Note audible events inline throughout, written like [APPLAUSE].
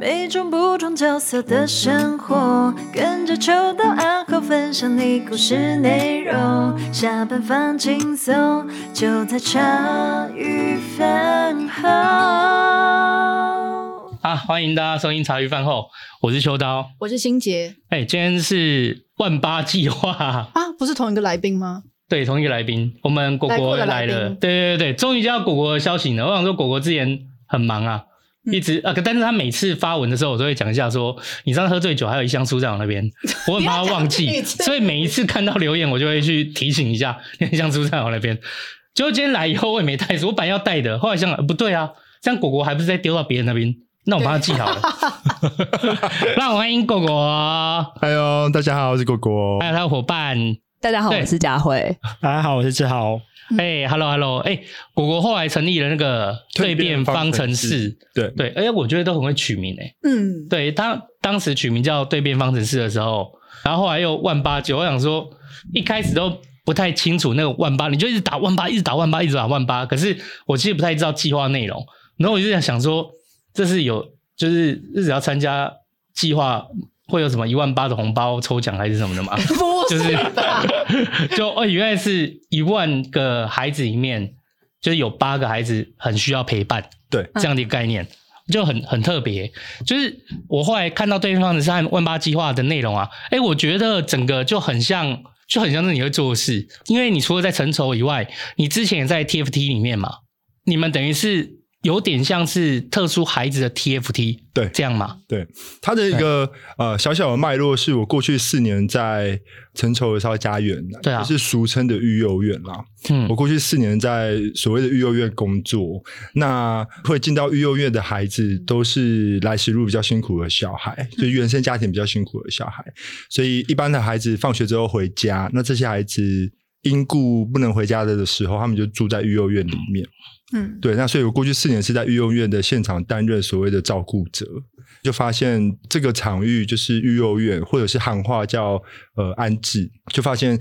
每种不同角色的生活，跟着秋刀暗号分享你故事内容。下班放轻松，就在茶余饭后。啊，欢迎大家收听茶余饭后，我是秋刀，我是新杰。哎、欸，今天是万八计划啊，不是同一个来宾吗？对，同一个来宾，我们果果来了。来对对对对，终于接到果果的消息了。我想说，果果之前很忙啊。一直啊，但是他每次发文的时候，我都会讲一下说，你上次喝醉酒，还有一箱书在我那边，[LAUGHS] 我很怕他忘记，所以每一次看到留言，我就会去提醒一下，一箱书在我那边。结果今天来以后，我也没带书，我本来要带的，后来想不对啊，这样果果还不是在丢到别人那边，那我帮他记好了。[LAUGHS] [LAUGHS] 让我欢迎果果，哎呦，大家好，我是果果，还有他的伙伴，大家好，我是佳慧，大家好，我是志豪。哎、嗯 hey,，Hello，Hello，哎、欸，果果后来成立了那个蜕变方程式，对对，而且、欸、我觉得都很会取名诶、欸，嗯，对他当时取名叫蜕变方程式的时候，然后后来又万八九，我想说一开始都不太清楚那个万八，你就一直打万八，一直打万八，一直打万八，可是我其实不太知道计划内容，然后我就在想说，这是有就是日子要参加计划。会有什么一万八的红包抽奖还是什么的吗？[LAUGHS] 就是就哦，原来是一万个孩子里面，就是有八个孩子很需要陪伴，对，这样的一个概念就很很特别。就是我后来看到对方的是万八计划的内容啊，哎，我觉得整个就很像，就很像是你会做的事，因为你除了在成筹以外，你之前也在 TFT 里面嘛，你们等于是。有点像是特殊孩子的 TFT，对，这样嘛？对，它的一个呃小小的脉络是我过去四年在成筹儿少家园，对啊，就是俗称的育幼院啦。嗯，我过去四年在所谓的育幼院工作，那会进到育幼院的孩子都是来时路比较辛苦的小孩，就原生家庭比较辛苦的小孩，所以一般的孩子放学之后回家，那这些孩子因故不能回家的时候，他们就住在育幼院里面。嗯，嗯对，那所以我过去四年是在育幼院的现场担任所谓的照顾者，就发现这个场域就是育幼院，或者是汉话叫呃安置，就发现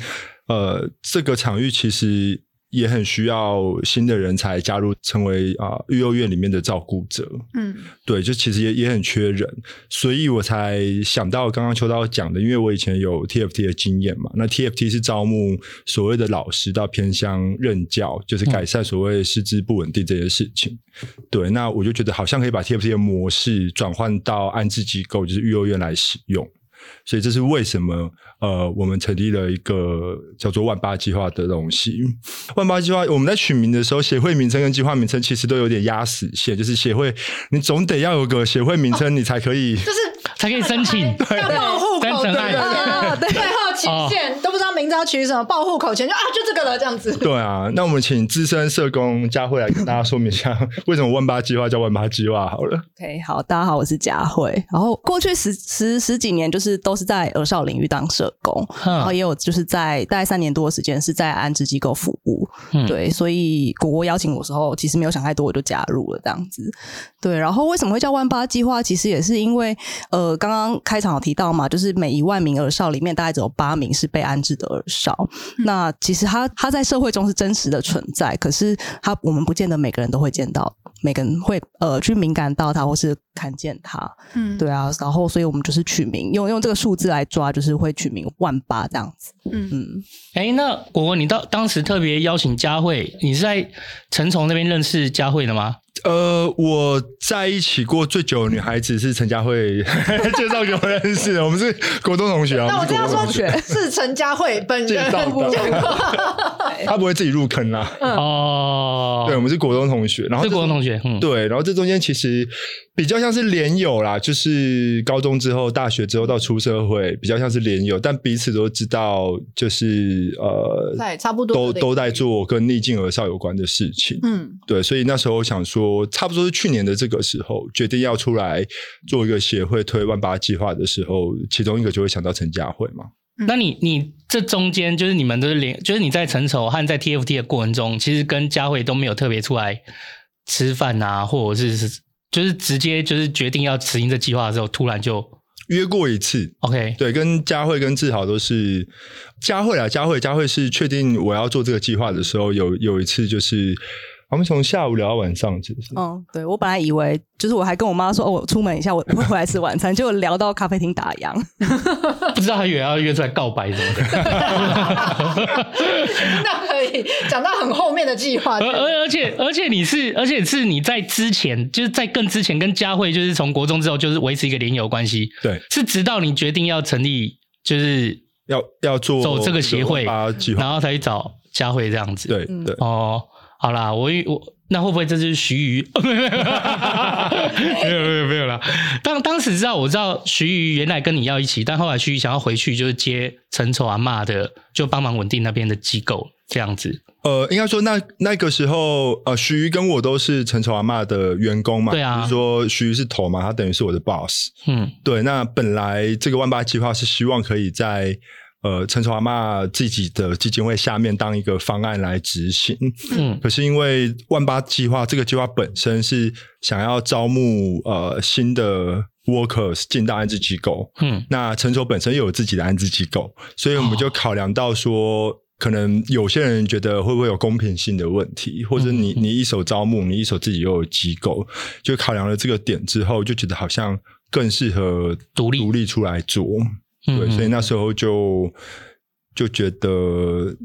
呃这个场域其实。也很需要新的人才加入，成为啊育幼院里面的照顾者。嗯，对，就其实也也很缺人，所以我才想到刚刚秋刀讲的，因为我以前有 TFT 的经验嘛。那 TFT 是招募所谓的老师到偏乡任教，就是改善所谓师资不稳定这件事情。嗯、对，那我就觉得好像可以把 TFT 的模式转换到安置机构，就是育幼院来使用。所以这是为什么？呃，我们成立了一个叫做“万八计划”的东西。万八计划，我们在取名的时候，协会名称跟计划名称其实都有点压死线。就是协会，你总得要有个协会名称，你才可以，就是才可以申请，对，要报户口，对对对，期限都不知道名字要取什么，报户口前就啊，就这个了，这样子。对啊，那我们请资深社工佳慧来跟大家说明一下，为什么万八计划叫万八计划好了。OK，好，大家好，我是佳慧。然后过去十十十几年，就是都是在儿少领域当社工，然后也有就是在大概三年多的时间是在安置机构服务。嗯、对，所以果果邀请我的时候，其实没有想太多，我就加入了这样子。对，然后为什么会叫万八计划？其实也是因为呃，刚刚开场有提到嘛，就是每一万名儿少里面，大概只有八名是被安置的儿少。嗯、那其实他他在社会中是真实的存在，可是他我们不见得每个人都会见到，每个人会呃去敏感到他，或是看见他。嗯，对啊，然后所以我们就是取名，用用这个数字来抓，就是会取名万八这样子。嗯嗯，哎、欸，那果果，你到当时特别邀请佳慧，你是在陈崇那边认识佳慧的吗？呃，我在一起过最久的女孩子是陈佳慧 [LAUGHS] 介绍给我认识的，[LAUGHS] 我们是国中同学啊。那我这样说，是陈佳慧 [LAUGHS] 本人介绍的，他不会自己入坑啦。哦，对，我们是国中同学，然后是国中同学，嗯，对，然后这中间其实。比较像是连友啦，就是高中之后、大学之后到出社会，比较像是连友，但彼此都知道，就是呃，对，差不多都都在做跟逆境而上有关的事情。嗯，对，所以那时候想说，差不多是去年的这个时候，决定要出来做一个协会推万八计划的时候，其中一个就会想到陈佳慧嘛。嗯、那你你这中间就是你们都是连，就是你在成熟和在 TFT 的过程中，其实跟佳慧都没有特别出来吃饭啊，或者是。就是直接就是决定要执行这计划的时候，突然就约过一次。OK，对，跟佳慧跟志豪都是佳慧啊，佳慧佳慧是确定我要做这个计划的时候，有有一次就是我们从下午聊到晚上，其实是？嗯，对，我本来以为就是我还跟我妈说，哦，我出门一下，我会回来吃晚餐，结果聊到咖啡厅打烊，[LAUGHS] 不知道还以为要约出来告白什么的。[LAUGHS] [LAUGHS] 那可以讲到很后面的计划。而而而且而且你是而且是你在之前就是在更之前跟佳慧就是从国中之后就是维持一个联友关系，对，是直到你决定要成立就是要要做走这个协会，然后才去找佳慧这样子。对对哦。好啦，我我那会不会这就是徐瑜？[LAUGHS] 没有没有没有没有啦。当当时知道我知道徐瑜原来跟你要一起，但后来徐瑜想要回去，就是接陈丑阿嬷的，就帮忙稳定那边的机构这样子。呃，应该说那那个时候，呃，徐瑜跟我都是陈丑阿嬷的员工嘛。对啊。就是说徐瑜是头嘛，他等于是我的 boss。嗯，对。那本来这个万八计划是希望可以在。呃，陈绸阿妈自己的基金会下面当一个方案来执行，嗯，可是因为万八计划这个计划本身是想要招募呃新的 workers 进到安置机构，嗯，那陈绸本身又有自己的安置机构，所以我们就考量到说，哦、可能有些人觉得会不会有公平性的问题，或者你你一手招募，你一手自己又有机构，就考量了这个点之后，就觉得好像更适合独立。独立出来做。对，所以那时候就就觉得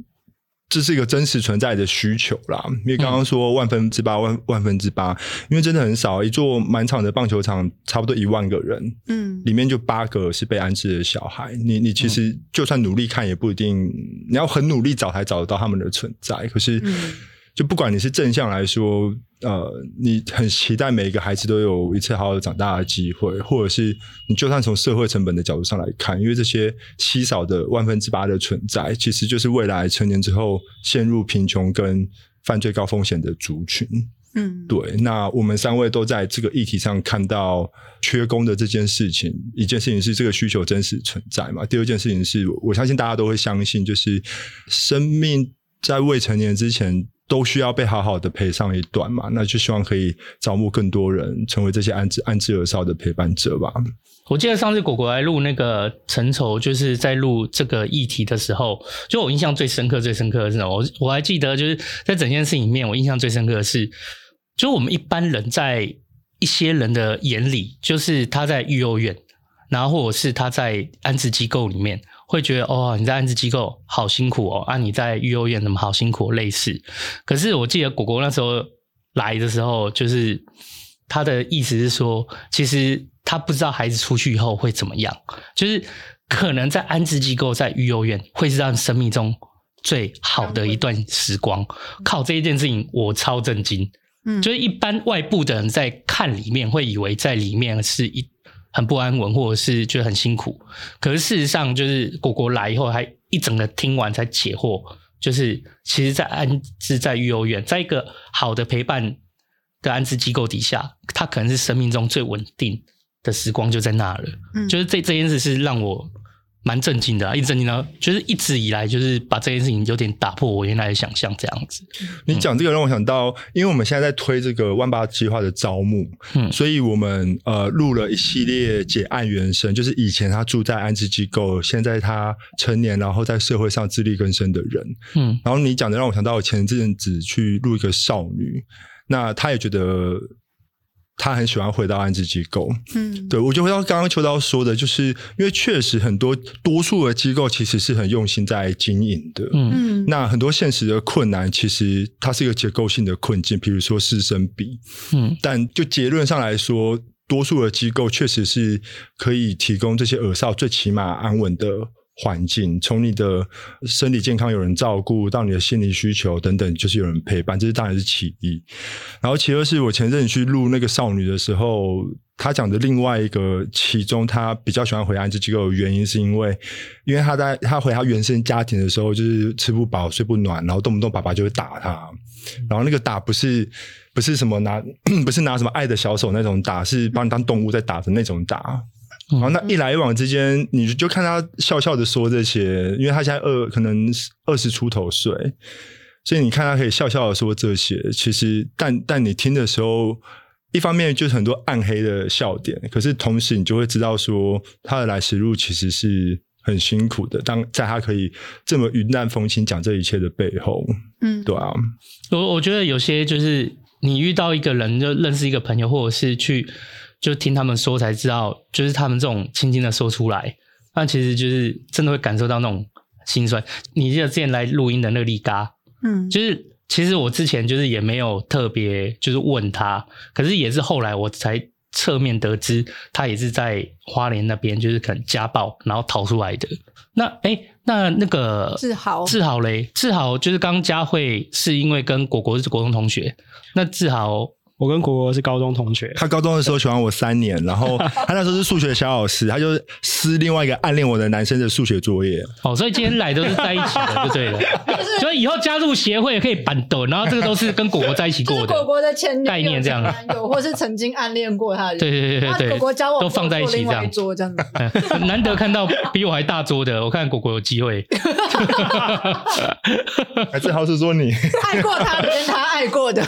这是一个真实存在的需求啦。因为刚刚说万分之八万万分之八，因为真的很少，一座满场的棒球场差不多一万个人，嗯，里面就八个是被安置的小孩。你你其实就算努力看，也不一定，你要很努力找才找得到他们的存在。可是。就不管你是正向来说，呃，你很期待每一个孩子都有一次好好的长大的机会，或者是你就算从社会成本的角度上来看，因为这些稀少的万分之八的存在，其实就是未来成年之后陷入贫穷跟犯罪高风险的族群。嗯，对。那我们三位都在这个议题上看到缺工的这件事情，一件事情是这个需求真实存在嘛？第二件事情是我相信大家都会相信，就是生命在未成年之前。都需要被好好的陪上一段嘛，那就希望可以招募更多人成为这些安置安置儿少的陪伴者吧。我记得上次果果来录那个陈绸，就是在录这个议题的时候，就我印象最深刻、最深刻的是什么？我我还记得，就是在整件事里面，我印象最深刻的是，就我们一般人在一些人的眼里，就是他在育幼院，然后或者是他在安置机构里面。会觉得哦，你在安置机构好辛苦哦，啊，你在育幼院怎么好辛苦？类似，可是我记得果果那时候来的时候，就是他的意思是说，其实他不知道孩子出去以后会怎么样，就是可能在安置机构、在育幼院会是让生命中最好的一段时光。靠这一件事情，我超震惊。嗯，就是一般外部的人在看里面，会以为在里面是一。很不安稳，或者是觉得很辛苦，可是事实上，就是果果来以后，还一整个听完才解惑。就是其实，在安置在育幼院，在一个好的陪伴的安置机构底下，他可能是生命中最稳定的时光就在那了。嗯，就是这这件事是让我。蛮震惊的啊，一直震惊到，就是一直以来就是把这件事情有点打破我原来的想象这样子。你讲这个让我想到，因为我们现在在推这个万八计划的招募，嗯，所以我们呃录了一系列解案原生，就是以前他住在安置机构，现在他成年，然后在社会上自力更生的人，嗯，然后你讲的让我想到我前阵子去录一个少女，那他也觉得。他很喜欢回到安置机构，嗯，对，我就回到刚刚秋刀说的，就是因为确实很多多数的机构其实是很用心在经营的，嗯，那很多现实的困难其实它是一个结构性的困境，比如说师生比，嗯，但就结论上来说，多数的机构确实是可以提供这些耳少最起码安稳的。环境，从你的身体健康有人照顾，到你的心理需求等等，就是有人陪伴，这是当然是其一。然后其二是我前阵子去录那个少女的时候，她讲的另外一个，其中她比较喜欢回安置机构的原因，是因为，因为她在她回她原生家庭的时候，就是吃不饱睡不暖，然后动不动爸爸就会打她，然后那个打不是不是什么拿不是拿什么爱的小手那种打，是把你当动物在打的那种打。然后那一来一往之间，你就看他笑笑的说这些，因为他现在二可能二十出头岁，所以你看他可以笑笑的说这些。其实，但但你听的时候，一方面就是很多暗黑的笑点，可是同时你就会知道说他的来时路其实是很辛苦的。当在他可以这么云淡风轻讲这一切的背后，嗯，对啊，我我觉得有些就是你遇到一个人，就认识一个朋友，或者是去就听他们说才知道，就是他们这种轻轻的说出来，那其实就是真的会感受到那种心酸。你记得之前来录音的那个力嘎，嗯，就是。其实我之前就是也没有特别就是问他，可是也是后来我才侧面得知，他也是在花莲那边就是可能家暴然后逃出来的。那诶那那个志豪，志豪嘞，志豪就是刚佳慧是因为跟果果是国中同学，那志豪。我跟果果是高中同学，他高中的时候喜欢我三年，然后 [LAUGHS] 他那时候是数学小老师，他就撕另外一个暗恋我的男生的数学作业。哦，所以今天来都是在一起的，就对了。[LAUGHS] 所以以后加入协会可以板凳，然后这个都是跟果果在一起过的。果果的前概念这样，有或是曾经暗恋过他的。对对对对对，果果交往都放在一起这样桌这样子。[LAUGHS] 难得看到比我还大桌的，我看果果有机会。还是好是说你爱过他，跟他爱过的。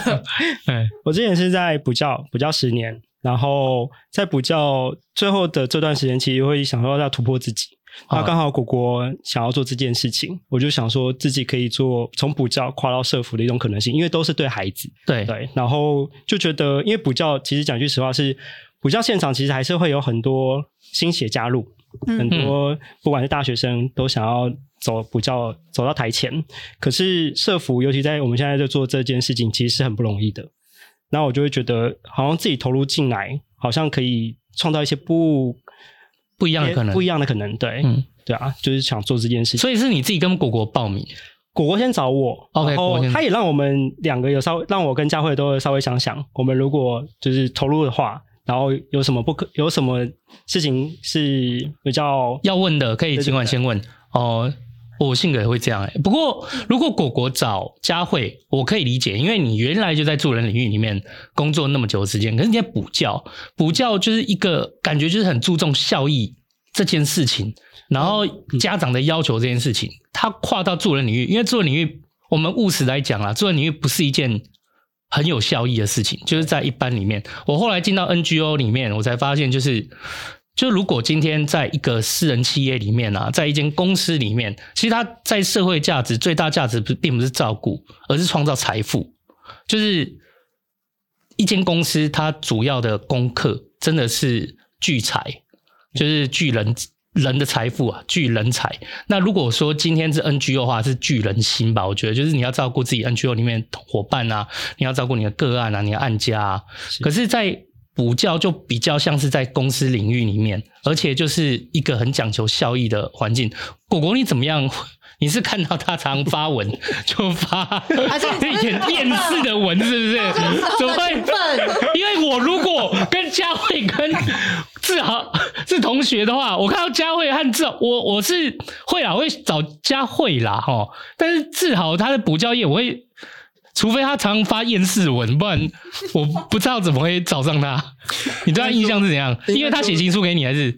哎，我之前是在补教。补教十年，然后在补教最后的这段时间，其实会想说要突破自己。那刚好果果想要做这件事情，我就想说自己可以做从补教跨到社服的一种可能性，因为都是对孩子。对对，然后就觉得，因为补教其实讲句实话是补教现场，其实还是会有很多新血加入，嗯、很多不管是大学生都想要走补教走到台前，可是社服尤其在我们现在在做这件事情，其实是很不容易的。然后我就会觉得，好像自己投入进来，好像可以创造一些不不一样的可能，不一样的可能。对，嗯，对啊，就是想做这件事情。所以是你自己跟果果报名，果果先找我，OK，然后他也让我们两个有稍微让我跟佳慧都稍微想想，我们如果就是投入的话，然后有什么不可，有什么事情是比较要问的，可以尽管先问哦。我性格也会这样哎、欸，不过如果果果找佳慧，我可以理解，因为你原来就在助人领域里面工作那么久的时间，可是你在补教，补教就是一个感觉就是很注重效益这件事情，然后家长的要求这件事情，他跨到助人领域，因为助人领域我们务实来讲啊，助人领域不是一件很有效益的事情，就是在一般里面，我后来进到 NGO 里面，我才发现就是。就如果今天在一个私人企业里面啊，在一间公司里面，其实它在社会价值最大价值不并不是照顾，而是创造财富。就是一间公司，它主要的功课真的是聚财，就是聚人人的财富啊，聚人才。那如果说今天是 NGO 的话，是聚人心吧？我觉得就是你要照顾自己 NGO 里面伙伴啊，你要照顾你的个案啊，你的案家啊。是可是，在补教就比较像是在公司领域里面，而且就是一个很讲求效益的环境。果果你怎么样？你是看到他常发文 [LAUGHS] 就发，还是演电视的文，是不是？怎么会？因为我如果跟佳慧跟志豪是同学的话，我看到佳慧和志豪，我我是会啦，我会找佳慧啦，哈。但是志豪他的补教业，我会。除非他常发厌世文，不然我不知道怎么会找上他。你对他印象是怎样？[LAUGHS] 因为他写情书给你，还是？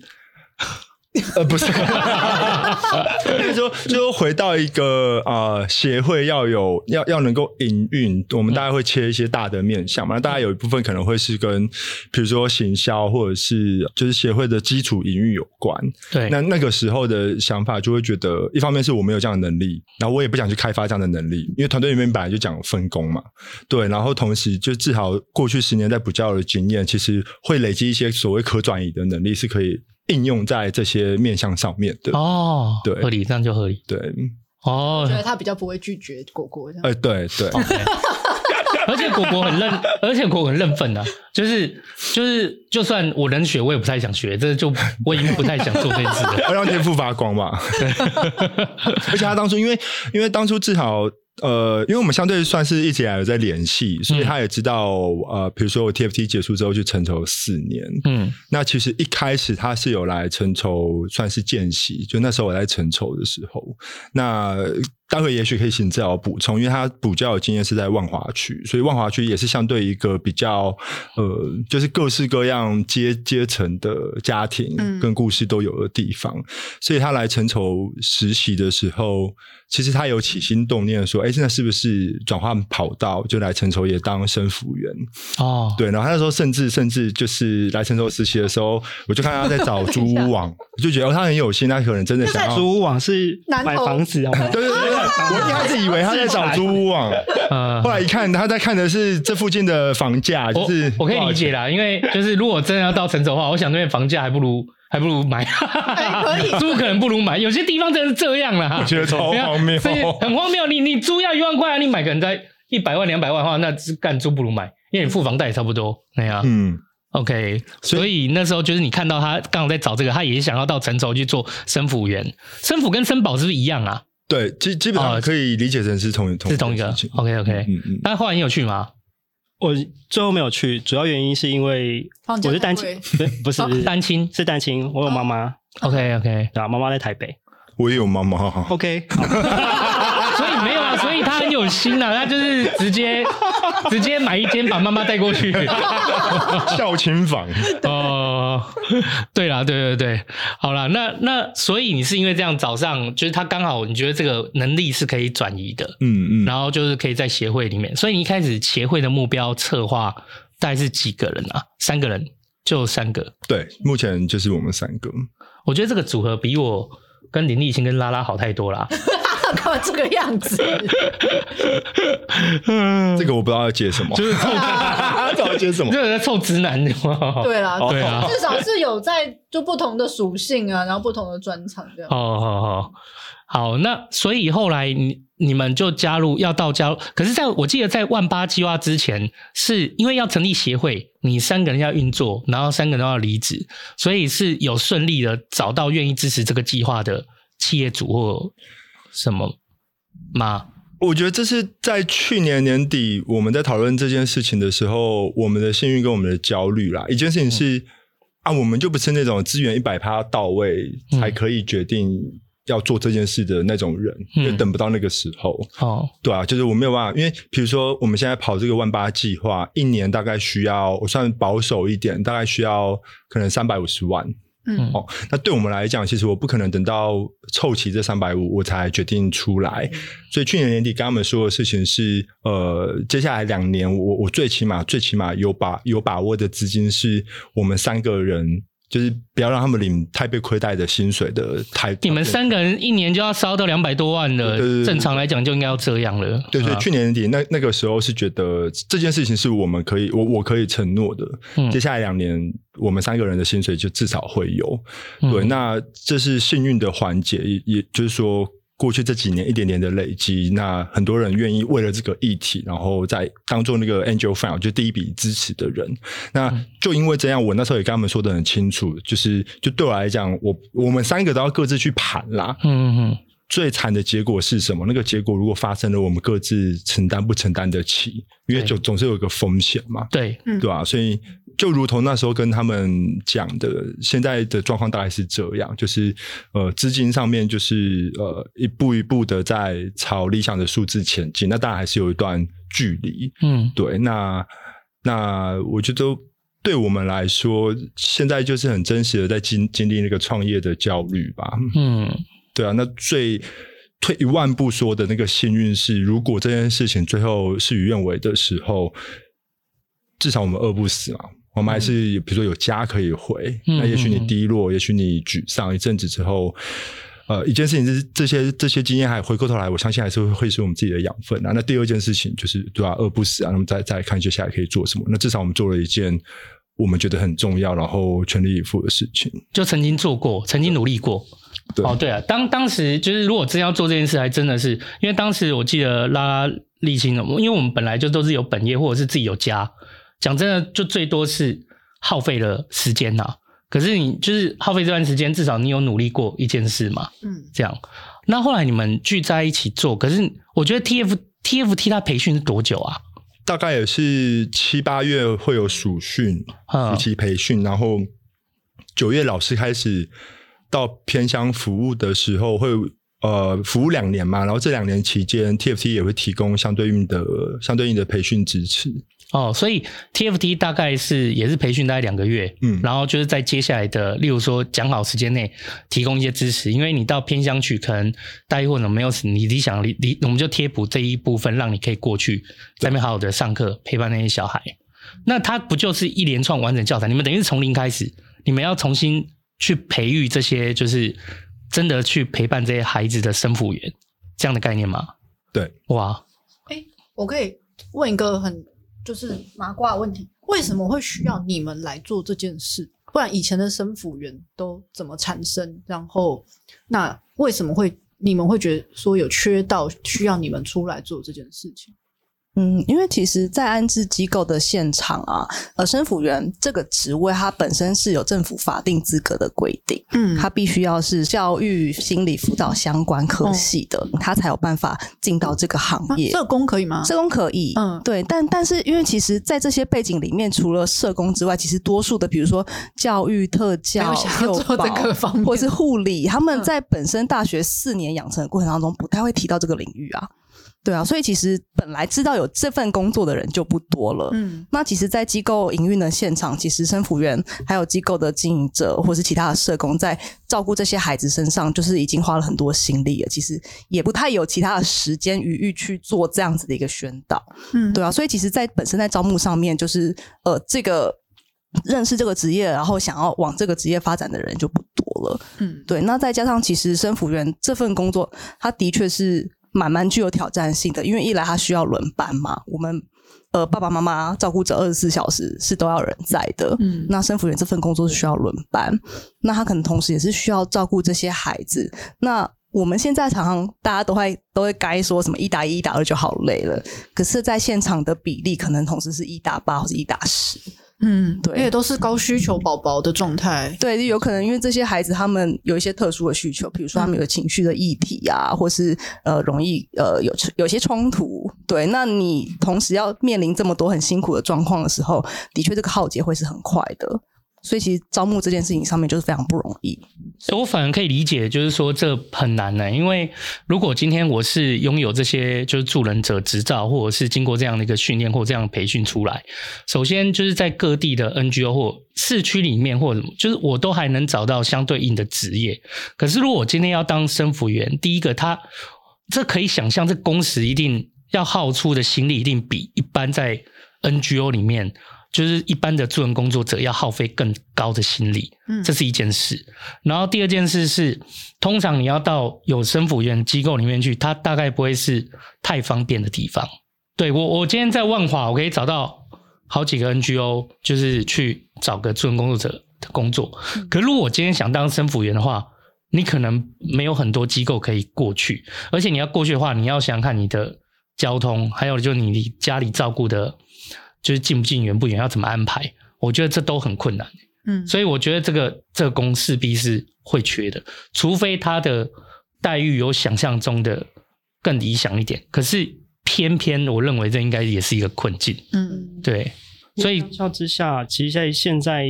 [LAUGHS] 呃，不是，[LAUGHS] 就是说，就回到一个呃协会要有要要能够营运，我们大概会切一些大的面向嘛。那大概有一部分可能会是跟，比如说行销或者是就是协会的基础营运有关。对，那那个时候的想法就会觉得，一方面是我没有这样的能力，然后我也不想去开发这样的能力，因为团队里面本来就讲分工嘛。对，然后同时就至少过去十年在补教的经验，其实会累积一些所谓可转移的能力，是可以。应用在这些面向上面的。哦，对，合理，这样就合理，对，哦，我觉得他比较不会拒绝果果这样，哎，对对，[LAUGHS] 而且果果很认，而且果果很认份啊，就是就是，就算我能学，我也不太想学，这就我已经不太想做这件事了，[LAUGHS] 要让天赋发光嘛，对，[LAUGHS] 而且他当初因为因为当初至少。呃，因为我们相对算是一直以来有在联系，所以他也知道，嗯、呃，比如说我 TFT 结束之后去成筹四年，嗯，那其实一开始他是有来成筹算是见习，就那时候我在成筹的时候，那待会也许可以请教补充，因为他补教的经验是在万华区，所以万华区也是相对一个比较呃，就是各式各样阶阶层的家庭跟故事都有的地方。嗯、所以他来成筹实习的时候，其实他有起心动念说：“哎，现在是不是转换跑道，就来成筹也当生辅员？”哦，对。然后他那时候甚至甚至就是来成筹实习的时候，我就看他在找租屋网，[LAUGHS] 就觉得哦，他很有心，他可能真的想要租屋网是买房子啊？对对对。[LAUGHS] 我一开始以为他在找租屋网，呃，[LAUGHS] 后来一看他在看的是这附近的房价，就是我，我可以理解啦，因为就是如果真的要到城走的话，我想那边房价还不如还不如买，可以。[LAUGHS] 租可能不如买，有些地方真的是这样啦，我觉得超荒谬，很荒谬。你你租要一万块啊，你买可能在一百万两百万的话，那干租不如买，因为你付房贷也差不多那样。嗯，OK，所以那时候就是你看到他刚好在找这个，他也想要到陈绸去做生辅员，生辅跟生保是不是一样啊？对，基基本上可以理解成是同、一、同是同一个。OK OK，嗯嗯。那后来你有去吗？我最后没有去，主要原因是因为我是单亲，不是单亲，是单亲。我有妈妈。OK OK，对啊，妈妈在台北。我也有妈妈。OK。[LAUGHS] 所以没有啊，所以他很有心啊，他就是直接 [LAUGHS] 直接买一间把妈妈带过去，[LAUGHS] 孝亲房。[LAUGHS] 哦，对啦，对对对，好啦，那那所以你是因为这样早上，就是他刚好你觉得这个能力是可以转移的，嗯嗯，然后就是可以在协会里面，所以你一开始协会的目标策划大概是几个人啊？三个人，就三个。对，目前就是我们三个。我觉得这个组合比我跟林立清跟拉拉好太多啦。干嘛这个样子？[LAUGHS] 这个我不知道要接什么，就是凑，[LAUGHS] 要接什么？就是在凑直男的嘛。对啦，对啊，至少是有在就不同的属性啊，然后不同的专场这样。好好好，好，那所以后来你你们就加入，要到加入，可是在我记得在万八计划之前，是因为要成立协会，你三个人要运作，然后三个人都要离职，所以是有顺利的找到愿意支持这个计划的企业主或。什么吗？我觉得这是在去年年底我们在讨论这件事情的时候，我们的幸运跟我们的焦虑啦。一件事情是、嗯、啊，我们就不是那种资源一百趴到位才可以决定要做这件事的那种人，嗯、就等不到那个时候。哦，对啊，就是我没有办法，因为比如说我们现在跑这个万八计划，一年大概需要，我算保守一点，大概需要可能三百五十万。嗯，哦，那对我们来讲，其实我不可能等到凑齐这三百五，我才决定出来。嗯、所以去年年底跟他们说的事情是，呃，接下来两年我，我我最起码最起码有把有把握的资金是我们三个人。就是不要让他们领太被亏待的薪水的太。你们三个人一年就要烧到两百多万了，对对对，正常来讲就应该要这样了。对，所以去年年底那那个时候是觉得这件事情是我们可以，我我可以承诺的。嗯，接下来两年我们三个人的薪水就至少会有。对，嗯，那这是幸运的环节，也也就是说。过去这几年一点点的累积，那很多人愿意为了这个议题，然后再当做那个 angel fund，就第一笔支持的人。那就因为这样，我那时候也跟他们说得很清楚，就是就对我来讲，我我们三个都要各自去盘啦。嗯嗯。最惨的结果是什么？那个结果如果发生了，我们各自承担不承担得起？因为就总是有一个风险嘛。对，对吧？所以。就如同那时候跟他们讲的，现在的状况大概是这样，就是呃资金上面就是呃一步一步的在朝理想的数字前进，那当然还是有一段距离。嗯，对，那那我觉得对我们来说，现在就是很真实的在经经历那个创业的焦虑吧。嗯，对啊，那最退一万步说的那个幸运是，如果这件事情最后事与愿违的时候，至少我们饿不死嘛。我们还是比如说有家可以回，嗯、那也许你低落，嗯、也许你沮丧一阵子之后，呃，一件事情是这些这些经验还回过头来，我相信还是会会是我们自己的养分啊。那第二件事情就是对吧、啊，饿不死啊，那么再再看接下来可以做什么。那至少我们做了一件我们觉得很重要，然后全力以赴的事情。就曾经做过，曾经努力过。对哦，对啊，当当时就是如果真要做这件事，还真的是因为当时我记得拉拉立青的，因为我们本来就都是有本业或者是自己有家。讲真的，就最多是耗费了时间呐。可是你就是耗费这段时间，至少你有努力过一件事嘛。嗯，这样。那后来你们聚在一起做，可是我觉得 T F T F T 它培训是多久啊？大概也是七八月会有暑训，暑期培训，然后九月老师开始到偏乡服务的时候会。呃服务两年嘛，然后这两年期间，TFT 也会提供相对应的相对应的培训支持。哦，所以 TFT 大概是也是培训大概两个月，嗯，然后就是在接下来的，例如说讲好时间内提供一些支持，因为你到偏乡去，可能待遇或者没有你理想理理，我们就贴补这一部分，让你可以过去在那边好好的上课，陪伴那些小孩。那他不就是一连串完整教材？你们等于是从零开始，你们要重新去培育这些，就是真的去陪伴这些孩子的生辅员这样的概念吗？对，哇，哎、欸，我可以问一个很。就是麻瓜的问题，为什么会需要你们来做这件事？不然以前的生辅员都怎么产生？然后，那为什么会你们会觉得说有缺到需要你们出来做这件事情？嗯，因为其实，在安置机构的现场啊，呃，生辅员这个职位，它本身是有政府法定资格的规定，嗯，它必须要是教育心理辅导相关科系的，哦、它才有办法进到这个行业。社工可以吗？社工可以，嗯，对，但但是因为其实，在这些背景里面，除了社工之外，其实多数的，比如说教育特教、幼保或是护理，他们在本身大学四年养成的过程当中，不太会提到这个领域啊。对啊，所以其实本来知道有这份工作的人就不多了。嗯，那其实，在机构营运的现场，其实生辅员还有机构的经营者，或是其他的社工，在照顾这些孩子身上，就是已经花了很多心力了。其实也不太有其他的时间余裕去做这样子的一个宣导。嗯，对啊，所以其实，在本身在招募上面，就是呃，这个认识这个职业，然后想要往这个职业发展的人就不多了。嗯，对。那再加上，其实生辅员这份工作，它的确是。蛮蛮具有挑战性的，因为一来他需要轮班嘛，我们呃爸爸妈妈照顾者二十四小时是都要人在的，嗯，那生辅员这份工作是需要轮班，那他可能同时也是需要照顾这些孩子。那我们现在常常大家都会都会该说什么一打一、一打二就好累了，可是在现场的比例可能同时是一打八或者一打十。嗯，对，因为都是高需求宝宝的状态。对，有可能因为这些孩子他们有一些特殊的需求，比如说他们有情绪的议题啊，嗯、或是呃容易呃有有些冲突。对，那你同时要面临这么多很辛苦的状况的时候，的确这个耗竭会是很快的。所以其实招募这件事情上面就是非常不容易。我反而可以理解，就是说这很难呢、因为如果今天我是拥有这些就是助人者执照，或者是经过这样的一个训练或这样培训出来，首先就是在各地的 NGO 或市区里面或者，就是我都还能找到相对应的职业。可是如果我今天要当生辅员，第一个他这可以想象，这工时一定要耗出的心力一定比一般在 NGO 里面。就是一般的助人工作者要耗费更高的心力，嗯，这是一件事。然后第二件事是，通常你要到有生辅员机构里面去，它大概不会是太方便的地方。对，我，我今天在万华，我可以找到好几个 NGO，就是去找个助人工作者的工作。可如果我今天想当生辅员的话，你可能没有很多机构可以过去，而且你要过去的话，你要想想看你的交通，还有就是你家里照顾的。就是近不近、远不远，要怎么安排？我觉得这都很困难。嗯，所以我觉得这个这个工势必是会缺的，除非他的待遇有想象中的更理想一点。可是偏偏我认为这应该也是一个困境。嗯，对。所以相较之下，其实在现在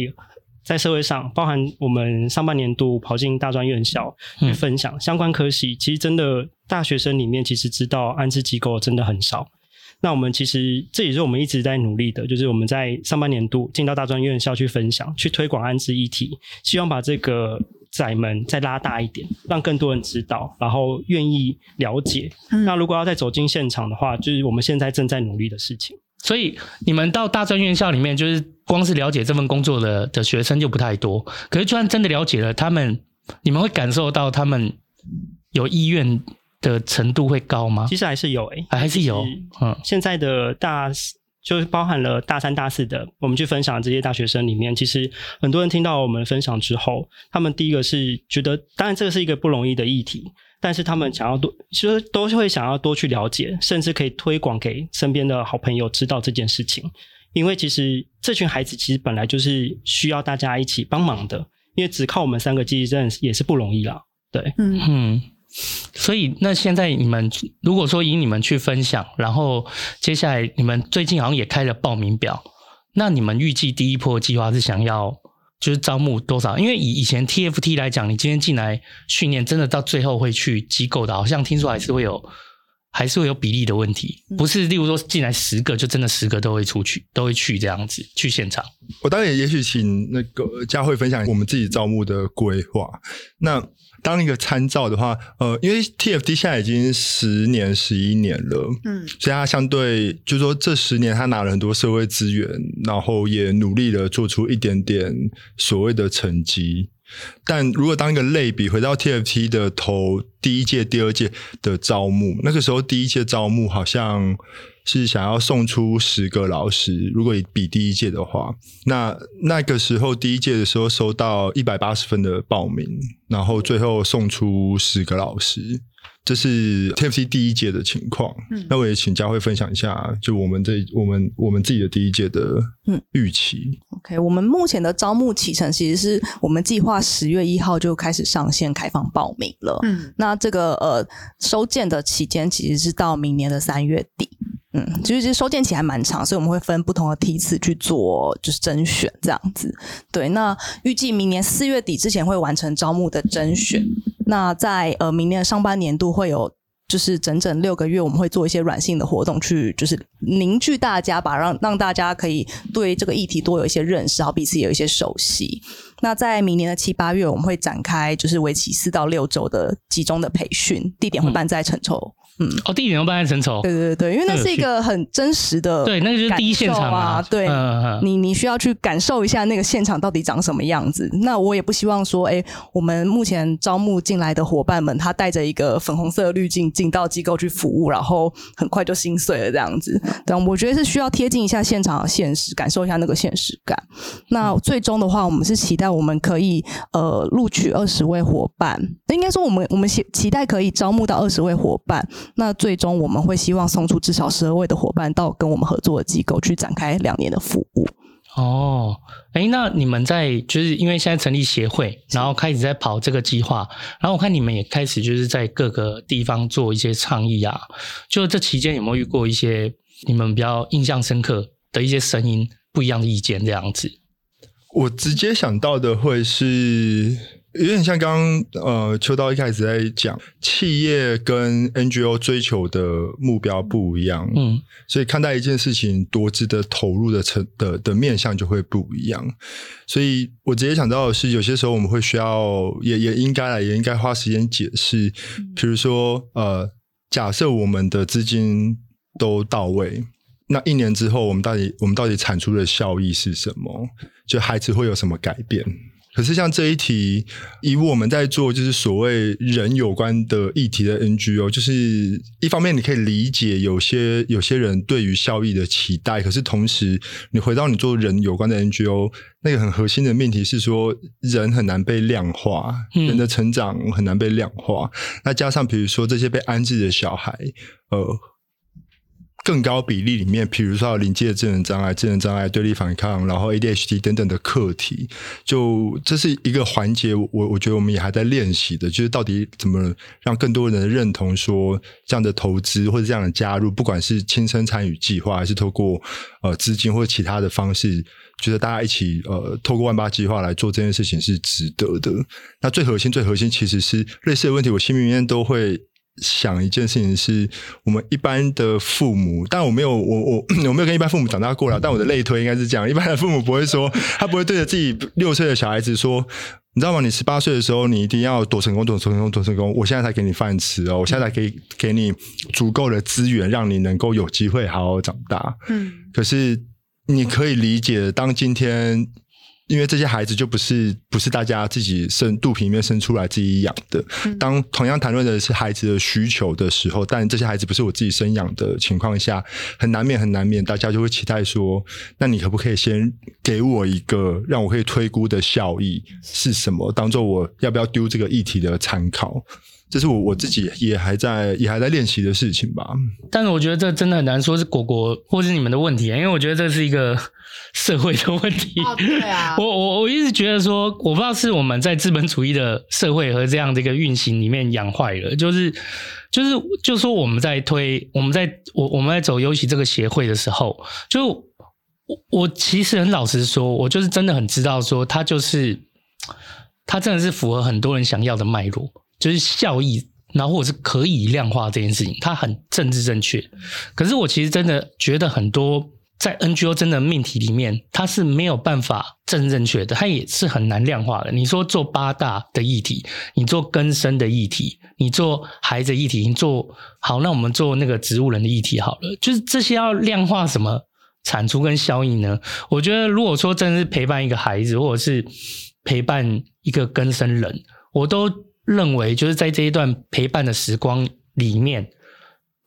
在社会上，包含我们上半年度跑进大专院校去分享相关科系，其实真的大学生里面其实知道安置机构真的很少。那我们其实这也是我们一直在努力的，就是我们在上半年度进到大专院校去分享、去推广安置议题，希望把这个窄门再拉大一点，让更多人知道，然后愿意了解。嗯、那如果要再走进现场的话，就是我们现在正在努力的事情。所以你们到大专院校里面，就是光是了解这份工作的的学生就不太多。可是就算真的了解了，他们你们会感受到他们有意愿的程度会高吗？其实还是有诶、欸，还是有。嗯，现在的大就是包含了大三、大四的，我们去分享的这些大学生里面，其实很多人听到我们分享之后，他们第一个是觉得，当然这个是一个不容易的议题，但是他们想要多，其实都会想要多去了解，甚至可以推广给身边的好朋友知道这件事情。因为其实这群孩子其实本来就是需要大家一起帮忙的，因为只靠我们三个机器真的也是不容易啦。对，嗯嗯。所以，那现在你们如果说以你们去分享，然后接下来你们最近好像也开了报名表，那你们预计第一波计划是想要就是招募多少？因为以以前 TFT 来讲，你今天进来训练，真的到最后会去机构的，好像听说还是会有，还是会有比例的问题，不是例如说进来十个，就真的十个都会出去，都会去这样子去现场。我当然也许请那个佳慧分享我们自己招募的规划。那当一个参照的话，呃，因为 TFT 现在已经十年、十一年了，嗯，所以他相对就是说这十年他拿了很多社会资源，然后也努力的做出一点点所谓的成绩。但如果当一个类比回到 TFT 的头第一届、第二届的招募，那个时候第一届招募好像。是想要送出十个老师，如果比第一届的话，那那个时候第一届的时候收到一百八十分的报名，然后最后送出十个老师，这是 TFC 第一届的情况。嗯，那我也请佳慧分享一下，就我们这我们我们自己的第一届的嗯预期。嗯。OK，我们目前的招募启程其实是我们计划十月一号就开始上线开放报名了。嗯，那这个呃收件的期间其实是到明年的三月底。嗯，其实收件期还蛮长，所以我们会分不同的梯次去做，就是甄选这样子。对，那预计明年四月底之前会完成招募的甄选。那在呃明年的上半年度会有，就是整整六个月，我们会做一些软性的活动，去就是凝聚大家吧，让让大家可以对这个议题多有一些认识，然后彼此有一些熟悉。那在明年的七八月，我们会展开就是为期四到六周的集中的培训，地点会办在陈绸。嗯，哦，地点都办在陈绸。对对对，因为那是一个很真实的，对，那个就是第一现场啊。对，嗯、你你需要去感受一下那个现场到底长什么样子。那我也不希望说，哎，我们目前招募进来的伙伴们，他带着一个粉红色的滤镜进到机构去服务，然后很快就心碎了这样子。对我觉得是需要贴近一下现场的现实，感受一下那个现实感。那最终的话，我们是期待我们可以呃录取二十位伙伴，应该说我们我们期期待可以招募到二十位伙伴。那最终我们会希望送出至少十二位的伙伴到跟我们合作的机构去展开两年的服务。哦，哎，那你们在就是因为现在成立协会，然后开始在跑这个计划，然后我看你们也开始就是在各个地方做一些倡议啊。就这期间有没有遇过一些你们比较印象深刻的一些声音、不一样的意见这样子？我直接想到的会是。有点像刚刚呃，秋刀一开始在讲，企业跟 NGO 追求的目标不一样，嗯，所以看待一件事情多值得投入的成的的面向就会不一样。所以我直接想到的是，有些时候我们会需要，也也应该来，也应该花时间解释。比如说，呃，假设我们的资金都到位，那一年之后，我们到底我们到底产出的效益是什么？就孩子会有什么改变？可是像这一题，以我们在做就是所谓人有关的议题的 NGO，就是一方面你可以理解有些有些人对于效益的期待，可是同时你回到你做人有关的 NGO，那个很核心的命题是说人很难被量化，人的成长很难被量化。那加上比如说这些被安置的小孩，呃。更高比例里面，比如说临界智能障碍、智能障碍、对立反抗，然后 ADHD 等等的课题，就这是一个环节。我我觉得我们也还在练习的，就是到底怎么让更多人认同说这样的投资或者这样的加入，不管是亲身参与计划，还是透过呃资金或其他的方式，觉得大家一起呃透过万八计划来做这件事情是值得的。那最核心、最核心其实是类似的问题，我心里面都会。想一件事情是，我们一般的父母，但我没有，我我 [CLEARS THROAT] 我没有跟一般父母长大过了，但我的类推应该是这样：[LAUGHS] 一般的父母不会说，他不会对着自己六岁的小孩子说，你知道吗？你十八岁的时候，你一定要多成功，多成功，多成功！我现在才给你饭吃哦，我现在才可以给你足够的资源，让你能够有机会好好长大。嗯，可是你可以理解，当今天。因为这些孩子就不是不是大家自己生肚皮里面生出来自己养的。当同样谈论的是孩子的需求的时候，但这些孩子不是我自己生养的情况下，很难免很难免，大家就会期待说：那你可不可以先给我一个让我可以推估的效益是什么，当做我要不要丢这个议题的参考？这是我我自己也还在也还在练习的事情吧。但是我觉得这真的很难说是果果或是你们的问题，因为我觉得这是一个。[LAUGHS] 社会的问题，哦、对啊，我我我一直觉得说，我不知道是我们在资本主义的社会和这样的一个运行里面养坏了，就是就是就说我们在推，我们在我我们在走尤其这个协会的时候，就我我其实很老实说，我就是真的很知道说，他就是他真的是符合很多人想要的脉络，就是效益，然后或者是可以量化这件事情，它很政治正确。可是我其实真的觉得很多。在 NGO 真的命题里面，它是没有办法正正确的，它也是很难量化的。你说做八大的议题，你做更生的议题，你做孩子议题，你做好，那我们做那个植物人的议题好了，就是这些要量化什么产出跟效益呢？我觉得如果说真的是陪伴一个孩子，或者是陪伴一个更生人，我都认为就是在这一段陪伴的时光里面，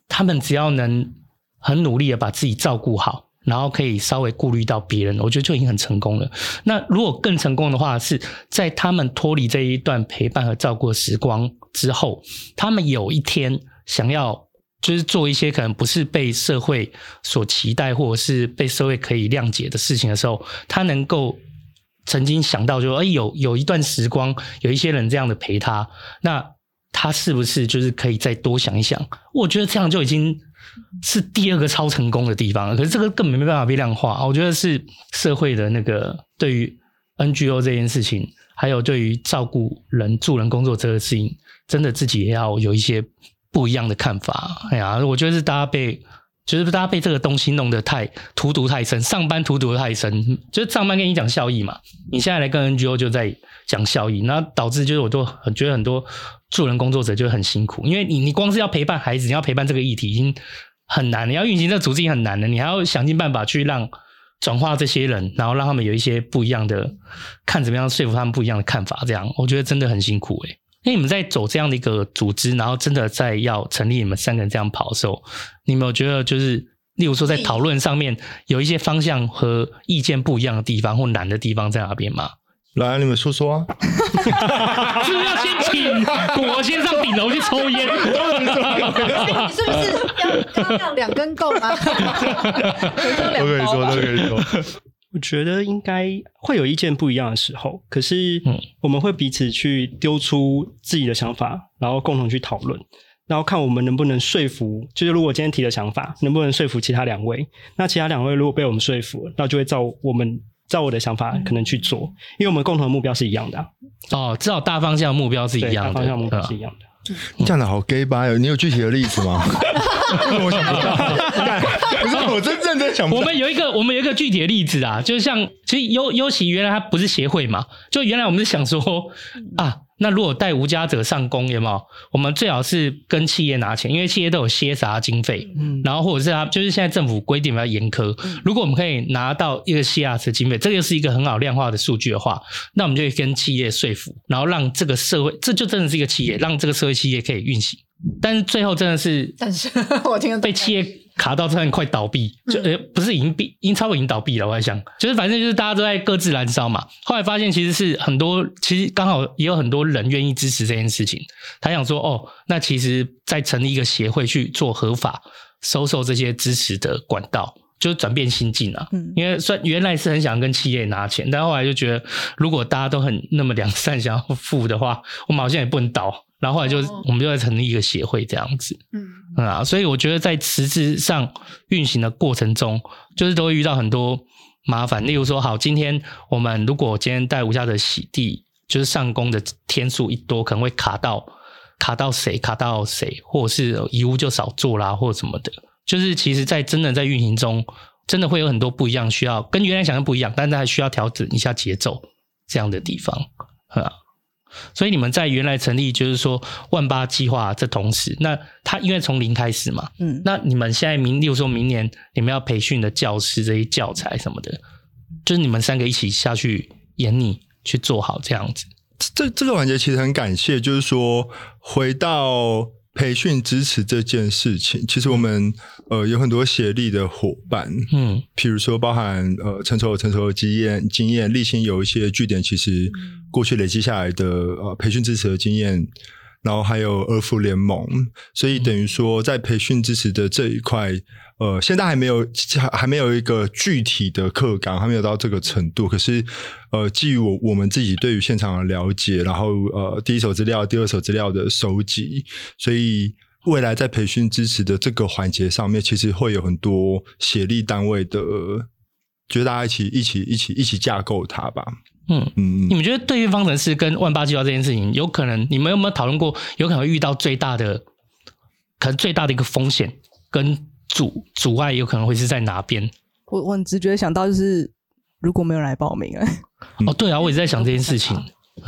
他们只要能很努力的把自己照顾好。然后可以稍微顾虑到别人，我觉得就已经很成功了。那如果更成功的话，是在他们脱离这一段陪伴和照顾的时光之后，他们有一天想要就是做一些可能不是被社会所期待，或者是被社会可以谅解的事情的时候，他能够曾经想到说，哎，有有一段时光，有一些人这样的陪他，那他是不是就是可以再多想一想？我觉得这样就已经。是第二个超成功的地方了，可是这个根本没办法被量化。我觉得是社会的那个对于 NGO 这件事情，还有对于照顾人、助人工作这个事情，真的自己也要有一些不一样的看法。哎呀，我觉得是大家被，就是大家被这个东西弄得太荼毒太深，上班荼毒太深，就是上班跟你讲效益嘛，你现在来跟 NGO 就在讲效益，那导致就是我都很觉得很多。助人工作者就很辛苦，因为你你光是要陪伴孩子，你要陪伴这个议题已经很难，你要运行这个组织已经很难了，你还要想尽办法去让转化这些人，然后让他们有一些不一样的看怎么样说服他们不一样的看法，这样我觉得真的很辛苦诶。为你们在走这样的一个组织，然后真的在要成立你们三个人这样跑的时候，你们有觉得就是例如说在讨论上面有一些方向和意见不一样的地方或难的地方在哪边吗？来，你们说说啊！[LAUGHS] 是不是要先请我先上顶楼去抽烟？你 [LAUGHS] 是不是要刚刚两根够吗？[LAUGHS] 都可以说，都可以说。我觉得应该会有意见不一样的时候，可是我们会彼此去丢出自己的想法，然后共同去讨论，然后看我们能不能说服。就是如果今天提的想法能不能说服其他两位，那其他两位如果被我们说服了，那就会照我们。照我的想法可能去做，因为我们共同的目标是一样的、啊。哦，至少大方向目标是一样的，大方向目标是一样的。你讲的好 gay 吧？你有具体的例子吗？[LAUGHS] 我想不到。[LAUGHS] [LAUGHS] 我真正在想不到。我们有一个，我们有一个具体的例子啊，就是像其实优优喜原来它不是协会嘛，就原来我们是想说啊。那如果带无家者上工，有没有？我们最好是跟企业拿钱，因为企业都有些啥经费，嗯，然后或者是他就是现在政府规定比较严苛，嗯，如果我们可以拿到一个 CSR 的经费，这个又是一个很好量化的数据的话，那我们就可以跟企业说服，然后让这个社会，这就真的是一个企业，让这个社会企业可以运行。但是最后真的是，但是 [LAUGHS] 我听被企业卡到，真的快倒闭，就呃不是已经闭，已经超过已经倒闭了。我在想，就是反正就是大家都在各自燃烧嘛。后来发现其实是很多，其实刚好也有很多人愿意支持这件事情。他想说，哦，那其实再成立一个协会去做合法收受这些支持的管道，就转变心境啊。嗯，因为算原来是很想跟企业拿钱，但后来就觉得，如果大家都很那么良善，想要付的话，我们好像也不能倒。然后后来就我们就在成立一个协会这样子，嗯，嗯啊，所以我觉得在实质上运行的过程中，就是都会遇到很多麻烦。例如说，好，今天我们如果今天带无家的洗地，就是上工的天数一多，可能会卡到卡到谁，卡到谁，或者是遗物就少做啦，或者什么的。就是其实，在真的在运行中，真的会有很多不一样，需要跟原来想象不一样，但是还需要调整一下节奏这样的地方，啊。所以你们在原来成立，就是说万八计划这同时，那他因为从零开始嘛，嗯，那你们现在明，例如说明年你们要培训的教师这些教材什么的，就是你们三个一起下去演你去做好这样子。这这个环节其实很感谢，就是说回到。培训支持这件事情，其实我们呃有很多协力的伙伴，嗯，譬如说包含呃成熟成熟的经验经验，立新有一些据点，其实过去累积下来的呃培训支持的经验。然后还有儿福联盟，所以等于说在培训支持的这一块，呃，现在还没有还没有一个具体的课纲，还没有到这个程度。可是，呃，基于我我们自己对于现场的了解，然后呃，第一手资料、第二手资料的收集，所以未来在培训支持的这个环节上面，其实会有很多协力单位的。就是大家一起一起一起一起架构它吧。嗯嗯，你们觉得对于方程式跟万八计划这件事情，有可能你们有没有讨论过？有可能会遇到最大的，可能最大的一个风险跟阻阻碍，有可能会是在哪边？我我很直觉想到就是，如果没有人来报名啊。哦，对啊，我也在想这件事情。嗯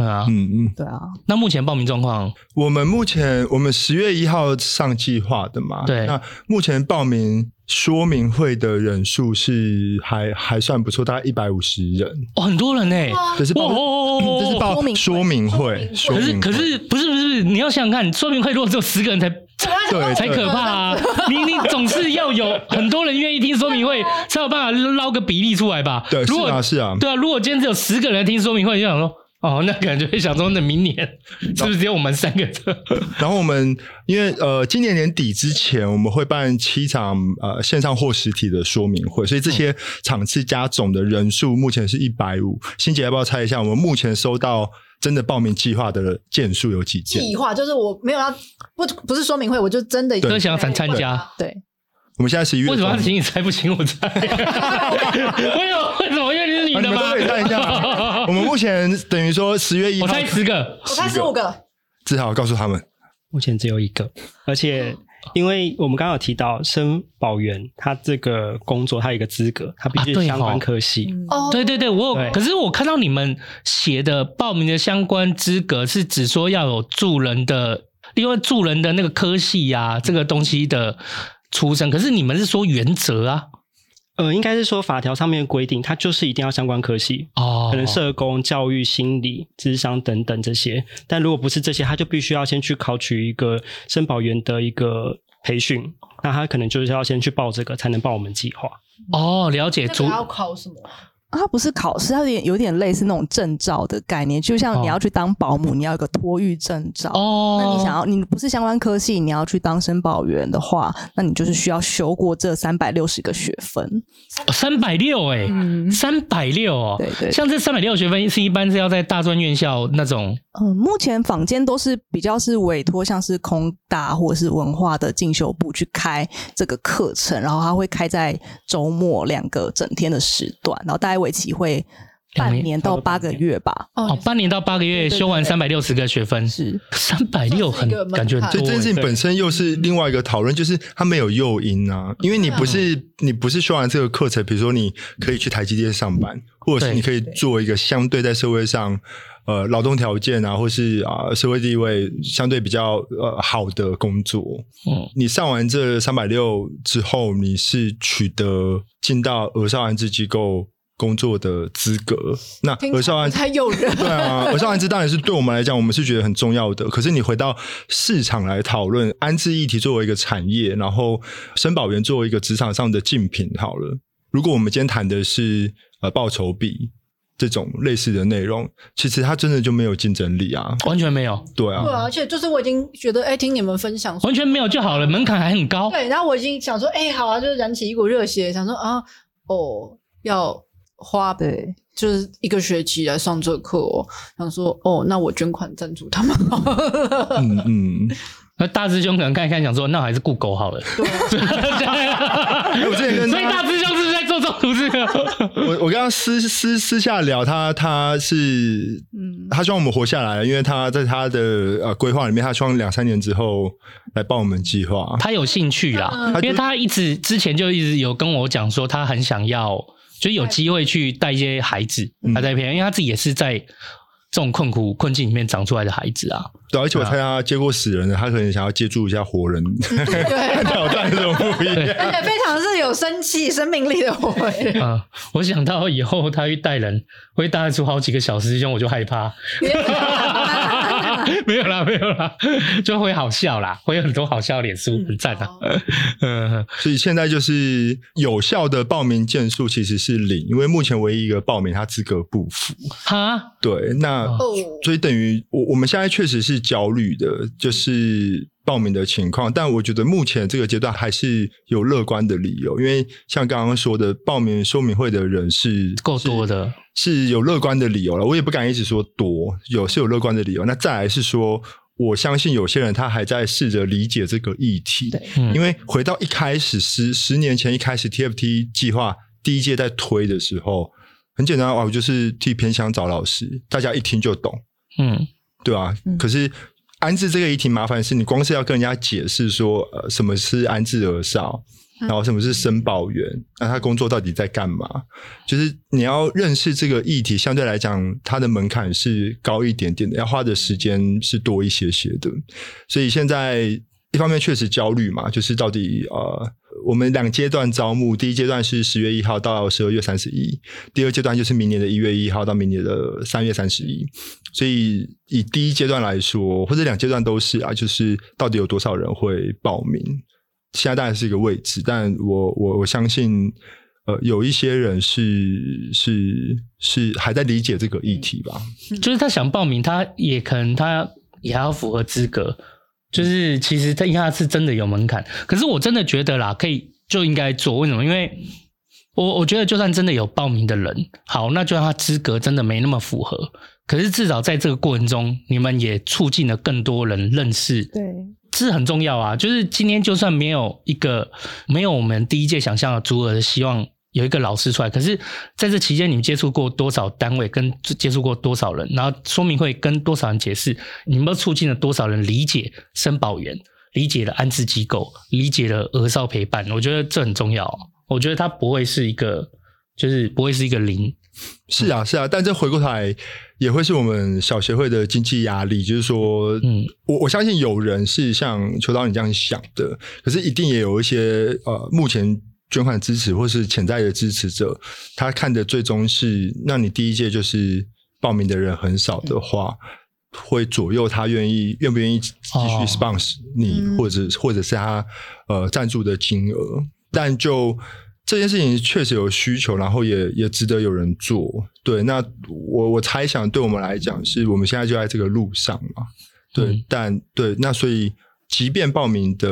啊，嗯嗯，对啊。那目前报名状况，我们目前我们十月一号上计划的嘛。对。那目前报名说明会的人数是还还算不错，大概一百五十人。哦，很多人呢。这是报，这是报说明会。可是可是不是不是，你要想想看，说明会如果只有十个人才对才可怕啊！你你总是要有很多人愿意听说明会，才有办法捞个比例出来吧？对，如果是啊是啊，对啊，如果今天只有十个人听说明会，就想说。哦，那感觉想说，那明年是不是只有我们三个？[LAUGHS] 然后我们因为呃，今年年底之前我们会办七场呃线上或实体的说明会，所以这些场次加总的人数目前是一百五。欣姐要不要猜一下，我们目前收到真的报名计划的件数有几件？计划就是我没有要不不是说明会，我就真的都想想参加。对，我们现在十一月，为什么要请你猜不请我猜？为什么？为什么？你是女的吗？你们都可以看一下。我们目前等于说十月一号，我猜十个，我猜十五个。志豪告诉他们，目前只有一个，而且因为我们刚刚有提到申保员，他这个工作他有一个资格，他必须相关科系。哦，对对对，我有。可是我看到你们写的报名的相关资格是只说要有助人的，因为助人的那个科系呀，这个东西的出身。可是你们是说原则啊？呃，应该是说法条上面规定，它就是一定要相关科系哦，可能社工、教育、心理、智商等等这些。但如果不是这些，他就必须要先去考取一个申保员的一个培训，那他可能就是要先去报这个，才能报我们计划。哦，了解。主要考什么？它不是考试，它有点有点类似那种证照的概念，就像你要去当保姆，哦、你要有个托育证照。哦，那你想要你不是相关科系，你要去当申报员的话，那你就是需要修过这三百六十个学分。三百六哎，三百六哦，对对，像这三百六学分是一般是要在大专院校那种。嗯，目前坊间都是比较是委托，像是空大或者是文化的进修部去开这个课程，然后他会开在周末两个整天的时段，然后大概为期会半年到八个月吧。哦，半年到八个月修完三百六十个学分，是。三百六，很感觉很多。所以这件事情本身又是另外一个讨论，就是它没有诱因啊，因为你不是你不是修完这个课程，比如说你可以去台积电上班，或者是你可以做一个相对在社会上。呃，劳动条件啊，或是啊、呃，社会地位相对比较呃好的工作，嗯，你上完这三百六之后，你是取得进到俄少安置机构工作的资格。那儿少安置太诱人，[LAUGHS] 对啊，而少安置当然是对我们来讲，我们是觉得很重要的。可是你回到市场来讨论安置议题作为一个产业，然后申保员作为一个职场上的竞品，好了，如果我们今天谈的是呃报酬比。这种类似的内容，其实它真的就没有竞争力啊，完全没有。对啊，对啊，而且就是我已经觉得，哎，听你们分享，完全没有就好了，门槛还很高。对，然后我已经想说，哎，好啊，就是燃起一股热血，想说啊，哦，要花对，就是一个学期来上这课哦，想说，哦，那我捐款赞助他们。嗯嗯。[LAUGHS] 那大师兄可能看一看，想说那还是雇狗好了。[LAUGHS] 对，我之前跟所以大师兄是不是在做中途这个？我我跟他私私私下聊，他他是嗯，他希望我们活下来，因为他在他的呃规划里面，他希望两三年之后来帮我们计划。他有兴趣啦，嗯、因为他一直之前就一直有跟我讲说，他很想要，就有机会去带一些孩子，他在偏，因为他自己也是在。这种困苦困境里面长出来的孩子啊，对，而且我猜他接过死人的，他可能想要接住一下活人，[LAUGHS] 对，挑战这种不一样，而且非常是有生气、生命力的活人。啊，我想到以后他去带人，会带出好几个小时，这样我就害怕。[LAUGHS] 没有啦，没有啦，[LAUGHS] 就会好笑啦，会有很多好笑的脸书，很赞啊。[LAUGHS] 嗯，所以现在就是有效的报名件数其实是零，因为目前唯一一个报名他资格不符。哈，对，那所以等于我我们现在确实是焦虑的，就是报名的情况。但我觉得目前这个阶段还是有乐观的理由，因为像刚刚说的，报名说明会的人是够多的。是有乐观的理由了，我也不敢一直说多，有是有乐观的理由。那再来是说，我相信有些人他还在试着理解这个议题，对，因为回到一开始十十年前一开始 TFT 计划第一届在推的时候，很简单啊，我就是替偏乡找老师，大家一听就懂，嗯，对啊。嗯、可是安置这个议题麻烦是你光是要跟人家解释说，呃，什么是安置儿少。然后什么是申报员？那他工作到底在干嘛？就是你要认识这个议题，相对来讲，它的门槛是高一点点的，要花的时间是多一些些的。所以现在一方面确实焦虑嘛，就是到底呃，我们两阶段招募，第一阶段是十月一号到十二月三十一，第二阶段就是明年的一月一号到明年的三月三十一。所以以第一阶段来说，或者两阶段都是啊，就是到底有多少人会报名？现在当然是一个位置，但我我我相信，呃，有一些人是是是还在理解这个议题吧。就是他想报名，他也可能他也还要符合资格。就是其实他因为他是真的有门槛，可是我真的觉得啦，可以就应该做。为什么？因为我我觉得就算真的有报名的人，好，那就算他资格真的没那么符合，可是至少在这个过程中，你们也促进了更多人认识。对。这很重要啊！就是今天就算没有一个没有我们第一届想象的足额的希望有一个老师出来，可是在这期间你们接触过多少单位，跟接触过多少人，然后说明会跟多少人解释，你们促进了多少人理解申报员，理解了安置机构，理解了儿少陪伴，我觉得这很重要。我觉得它不会是一个，就是不会是一个零。是啊，是啊，但这回过头来也会是我们小协会的经济压力，就是说，嗯，我我相信有人是像邱导你这样想的，可是一定也有一些呃，目前捐款支持或是潜在的支持者，他看的最终是，那你第一届就是报名的人很少的话，嗯、会左右他愿意愿不愿意继续 sponsor 你，哦、或者或者是他呃赞助的金额，但就。这件事情确实有需求，然后也也值得有人做。对，那我我猜想，对我们来讲，是我们现在就在这个路上嘛。对，嗯、但对，那所以，即便报名的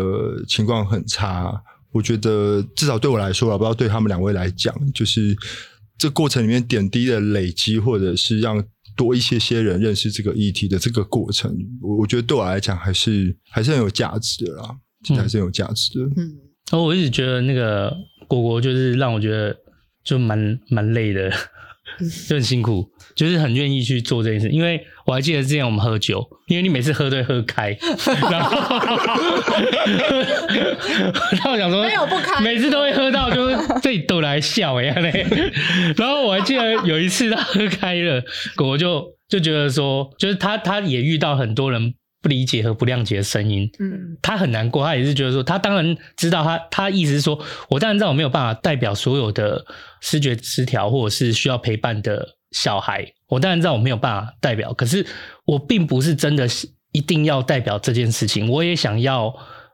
情况很差，我觉得至少对我来说，我不知道对他们两位来讲，就是这过程里面点滴的累积，或者是让多一些些人认识这个议题的这个过程，我我觉得对我来讲还是还是很有价值的啦，还是很有价值的。嗯，然后我一直觉得那个。果果就是让我觉得就蛮蛮累的，[LAUGHS] 就很辛苦，就是很愿意去做这件事。因为我还记得之前我们喝酒，因为你每次喝都会喝开，[LAUGHS] 然后然后我想说没有不开，每次都会喝到就是这里都来笑哎嘞。然后我还记得有一次他喝开了，果果就就觉得说，就是他他也遇到很多人。不理解和不谅解的声音，嗯，他很难过，他也是觉得说，他当然知道他，他意思是说，我当然知道我没有办法代表所有的视觉失调或者是需要陪伴的小孩，我当然知道我没有办法代表，可是我并不是真的是一定要代表这件事情，我也想要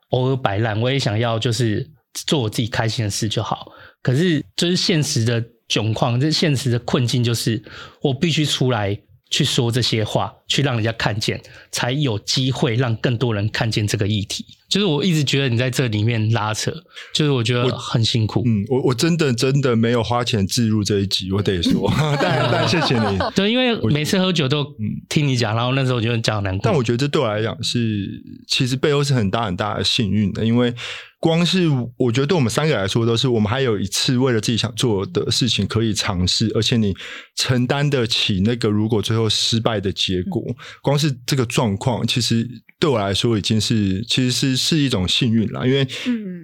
偶尔摆烂，我也想要就是做我自己开心的事就好，可是就是现实的窘况，这现实的困境就是我必须出来。去说这些话，去让人家看见，才有机会让更多人看见这个议题。就是我一直觉得你在这里面拉扯，就是我觉得很辛苦。嗯，我我真的真的没有花钱置入这一集，我得说，[LAUGHS] 但但谢谢你。对，因为每次喝酒都听你讲，然后那时候我觉得讲难过。但我觉得这对我来讲是，其实背后是很大很大的幸运的，因为。光是我觉得对我们三个来说都是，我们还有一次为了自己想做的事情可以尝试，而且你承担得起那个如果最后失败的结果。光是这个状况，其实对我来说已经是其实是是一种幸运啦，因为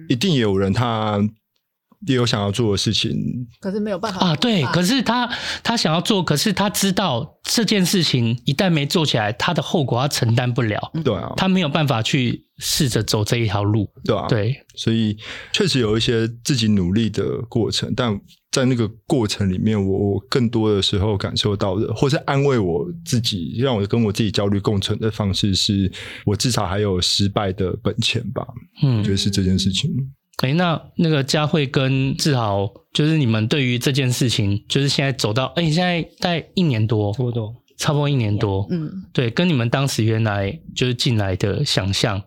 一定也有人他。也有想要做的事情，可是没有办法啊。对，可是他他想要做，可是他知道这件事情一旦没做起来，他的后果他承担不了。对啊，他没有办法去试着走这一条路。对啊，对，所以确实有一些自己努力的过程，但在那个过程里面，我我更多的时候感受到的，或是安慰我自己，让我跟我自己焦虑共存的方式，是我至少还有失败的本钱吧。嗯，我觉得是这件事情。哎，那那个佳慧跟志豪，就是你们对于这件事情，就是现在走到，哎，现在大概一年多，差不多，差不多一年多，嗯，对，跟你们当时原来就是进来的想象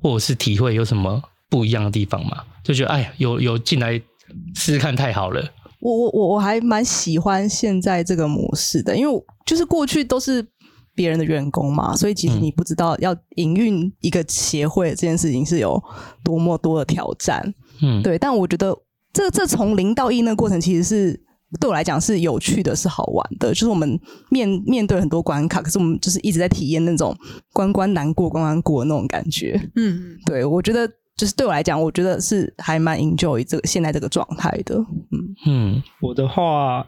或者是体会有什么不一样的地方吗？就觉得，哎，有有进来试试看，太好了。我我我我还蛮喜欢现在这个模式的，因为就是过去都是。别人的员工嘛，所以其实你不知道要营运一个协会这件事情是有多么多的挑战，嗯，对。但我觉得这这从零到一那个过程，其实是对我来讲是有趣的，是好玩的。就是我们面面对很多关卡，可是我们就是一直在体验那种关关难过关关过的那种感觉。嗯，对，我觉得就是对我来讲，我觉得是还蛮 enjoy 这个现在这个状态的。嗯嗯，我的话。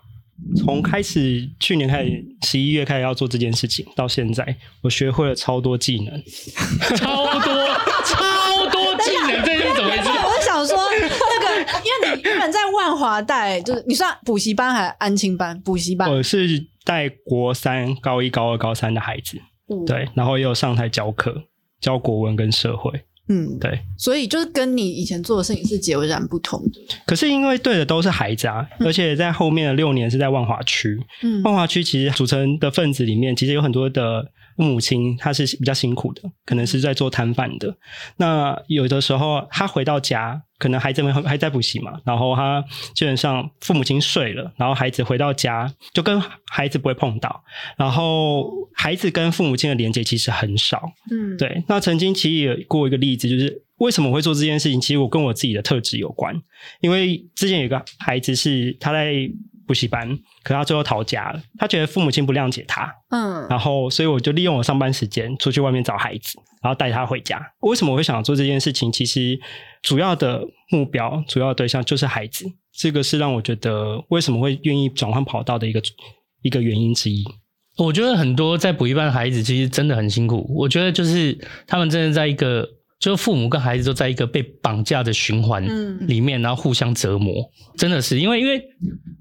从开始去年开始，十一月开始要做这件事情，到现在我学会了超多技能，[LAUGHS] 超多超多技能，这是怎么回事？[LAUGHS] 我是想说，那个，因为你原本在万华带，就是你算补习班还是安亲班？补习班，我是带国三、高一、高二、高三的孩子，嗯、对，然后也有上台教课，教国文跟社会。嗯，对，所以就是跟你以前做的事情是截然不同的。可是因为对的都是孩子啊，嗯、而且在后面的六年是在万华区。嗯，万华区其实组成的分子里面，其实有很多的父母亲，他是比较辛苦的，可能是在做摊贩的。那有的时候他回到家。可能孩子们还在补习嘛，然后他基本上父母亲睡了，然后孩子回到家就跟孩子不会碰到，然后孩子跟父母亲的连接其实很少。嗯，对。那曾经其实也有过一个例子，就是为什么我会做这件事情？其实我跟我自己的特质有关，因为之前有个孩子是他在补习班，可他最后逃家了，他觉得父母亲不谅解他。嗯，然后所以我就利用我上班时间出去外面找孩子，然后带他回家。为什么我会想做这件事情？其实。主要的目标、主要的对象就是孩子，这个是让我觉得为什么会愿意转换跑道的一个一个原因之一。我觉得很多在补习班的孩子其实真的很辛苦。我觉得就是他们真的在一个，就父母跟孩子都在一个被绑架的循环里面，然后互相折磨。真的是因为因为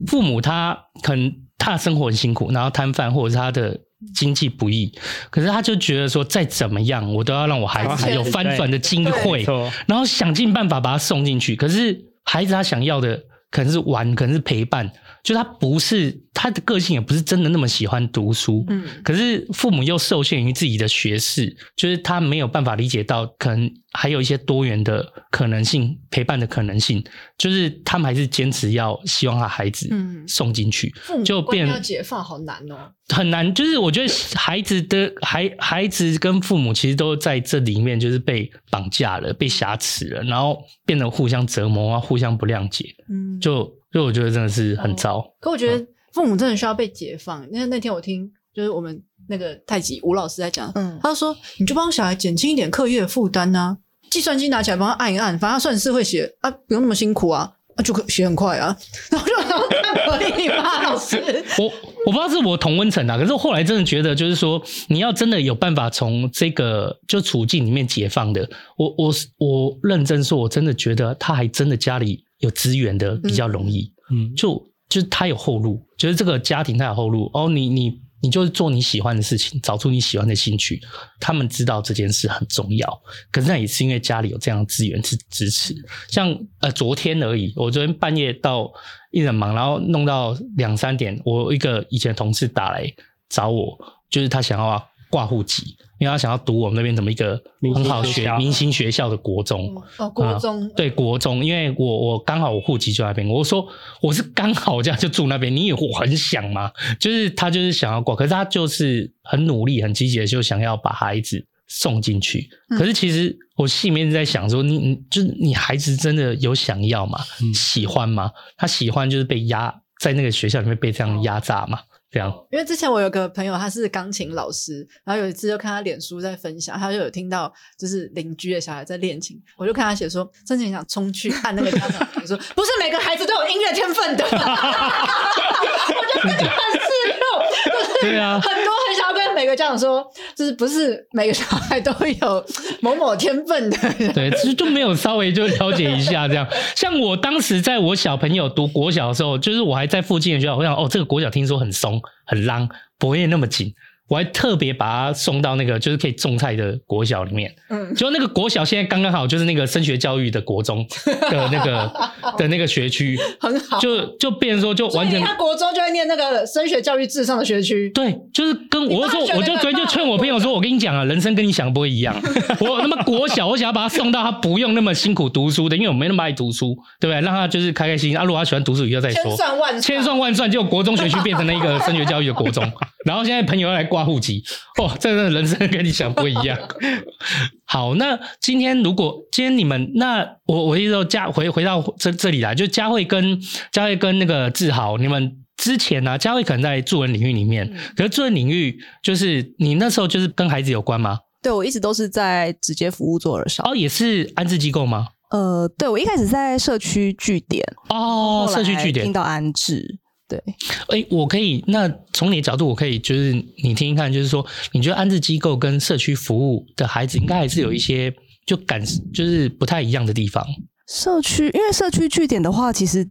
父母他可能他的生活很辛苦，然后摊贩或者是他的。经济不易，可是他就觉得说，再怎么样，我都要让我孩子有翻转的机会，然后想尽办法把他送进去。可是孩子他想要的可能是玩，可能是陪伴。就他不是他的个性，也不是真的那么喜欢读书。嗯，可是父母又受限于自己的学识，就是他没有办法理解到，可能还有一些多元的可能性，陪伴的可能性。就是他们还是坚持要希望他孩子送进去，嗯、就变要解放好难哦，很难。就是我觉得孩子的孩孩子跟父母其实都在这里面，就是被绑架了，被挟持了，然后变得互相折磨啊，互相不谅解。嗯，就。所以我觉得真的是很糟。哦，可我觉得父母真的需要被解放。因为那天我听就是我们那个太极吴老师在讲，嗯，他就说你就帮小孩减轻一点课业负担呐，计算机拿起来帮他按一按，反正他算式会写啊，不用那么辛苦啊，啊就可写很快啊。[LAUGHS] 然后就 [LAUGHS] 可以吗，老师？我我不知道是我同温层啊，可是我后来真的觉得就是说，你要真的有办法从这个就处境里面解放的，我我我认真说，我真的觉得他还真的家里。有资源的比较容易，嗯，就就是他有后路，就是这个家庭他有后路哦。你你你就是做你喜欢的事情，找出你喜欢的兴趣。他们知道这件事很重要，可是那也是因为家里有这样的资源去支持。像呃昨天而已，我昨天半夜到一人忙，然后弄到两三点，我一个以前同事打来找我，就是他想要挂户籍。因为他想要读我们那边怎么一个很好学明星学校的国中哦，国中、嗯、对国中，因为我我刚好我户籍就在那边，我说我是刚好这样就住那边，你以为我很想吗？就是他就是想要挂，可是他就是很努力很积极的就想要把孩子送进去。可是其实我心里面在想说，你你就是你孩子真的有想要吗？喜欢吗？他喜欢就是被压在那个学校里面被这样压榨吗？对，因为之前我有个朋友，他是钢琴老师，然后有一次就看他脸书在分享，他就有听到就是邻居的小孩在练琴，我就看他写说，真的很想冲去看那个家长，我说不是每个孩子都有音乐天分的，[LAUGHS] 我觉得这个很适用，对啊，[LAUGHS] 很多很想要跟每个家长说，就是不是每个小孩都有某某天分的，对，其实就没有稍微就了解一下这样。像我当时在我小朋友读国小的时候，就是我还在附近的学校，我想哦，这个国小听说很松。很浪，不会那么紧。我还特别把他送到那个就是可以种菜的国小里面，嗯，就那个国小现在刚刚好就是那个升学教育的国中的那个 [LAUGHS] 的那个学区，很好，就就变成说就完全，他国中就会念那个升学教育至上的学区，对，就是跟我就说，我就昨天就劝我朋友说，我跟你讲啊，人生跟你想的不会一样，[LAUGHS] 我那么国小，我想要把他送到他不用那么辛苦读书的，因为我没那么爱读书，对不对？让他就是开开心心。啊，如果他喜欢读书以后再说，千算万千算万算，就国中学区变成了一个升学教育的国中。然后现在朋友要来挂户籍，哦，这个人生跟你想不一样。[LAUGHS] 好，那今天如果今天你们那我我意思说佳回回到这这里来，就佳慧跟佳慧跟那个志豪，你们之前呢、啊，佳慧可能在助人领域里面，嗯、可是助人领域就是你那时候就是跟孩子有关吗？对，我一直都是在直接服务做儿少。哦，也是安置机构吗？呃，对，我一开始在社区据点哦，社区据点听到安置。对，哎，我可以，那从你的角度，我可以就是你听一看，就是说，你觉得安置机构跟社区服务的孩子，应该还是有一些就感，就是不太一样的地方。社区，因为社区据点的话，其实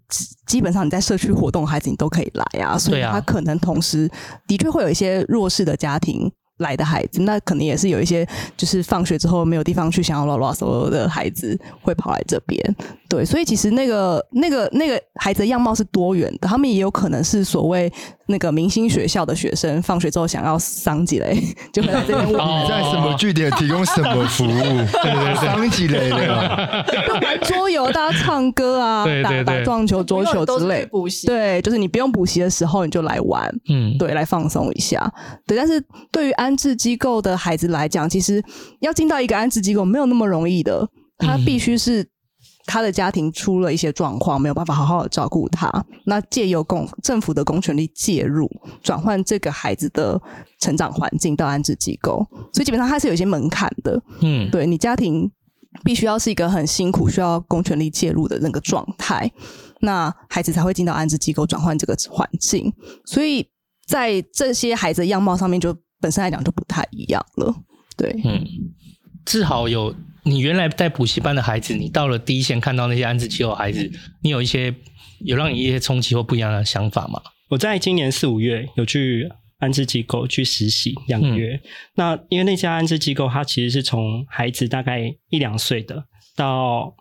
基本上你在社区活动，孩子你都可以来啊，所以他可能同时的确会有一些弱势的家庭。来的孩子，那可能也是有一些，就是放学之后没有地方去，想要拉拉所有的孩子会跑来这边。对，所以其实那个、那个、那个孩子的样貌是多元的，他们也有可能是所谓那个明星学校的学生，放学之后想要桑吉雷，[LAUGHS] 就会来这边问 [LAUGHS] 你在什么据点提供什么服务？对对对，桑吉雷的，玩桌游，大家唱歌啊，对对对，打打撞球、桌球之类。补习，对，就是你不用补习的时候，你就来玩，嗯，对，来放松一下。对，但是对于安置机构的孩子来讲，其实要进到一个安置机构没有那么容易的，他必须是。他的家庭出了一些状况，没有办法好好的照顾他。那借由公政府的公权力介入，转换这个孩子的成长环境到安置机构，所以基本上他是有一些门槛的。嗯，对，你家庭必须要是一个很辛苦，需要公权力介入的那个状态，那孩子才会进到安置机构转换这个环境。所以在这些孩子的样貌上面，就本身来讲就不太一样了。对，嗯，至少有。你原来在补习班的孩子，你到了第一线看到那些安置机构的孩子，你有一些有让你一些冲击或不一样的想法吗？我在今年四五月有去安置机构去实习两个月。嗯、那因为那家安置机构，它其实是从孩子大概一两岁的到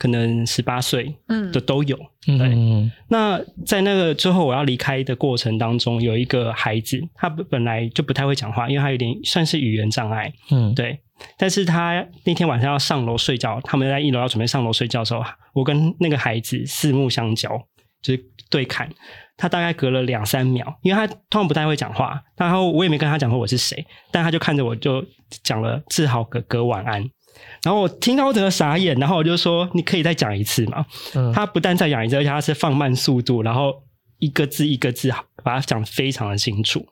可能十八岁嗯的都有。嗯、对。嗯、那在那个之后我要离开的过程当中，有一个孩子，他本来就不太会讲话，因为他有点算是语言障碍。嗯，对。但是他那天晚上要上楼睡觉，他们在一楼要准备上楼睡觉的时候，我跟那个孩子四目相交，就是对看。他大概隔了两三秒，因为他通常不太会讲话，然后我也没跟他讲过我是谁，但他就看着我就讲了“志豪哥哥晚安”。然后我听到我整个傻眼，然后我就说：“你可以再讲一次嘛？”嗯、他不但再讲一次，而且他是放慢速度，然后一个字一个字把它讲得非常的清楚。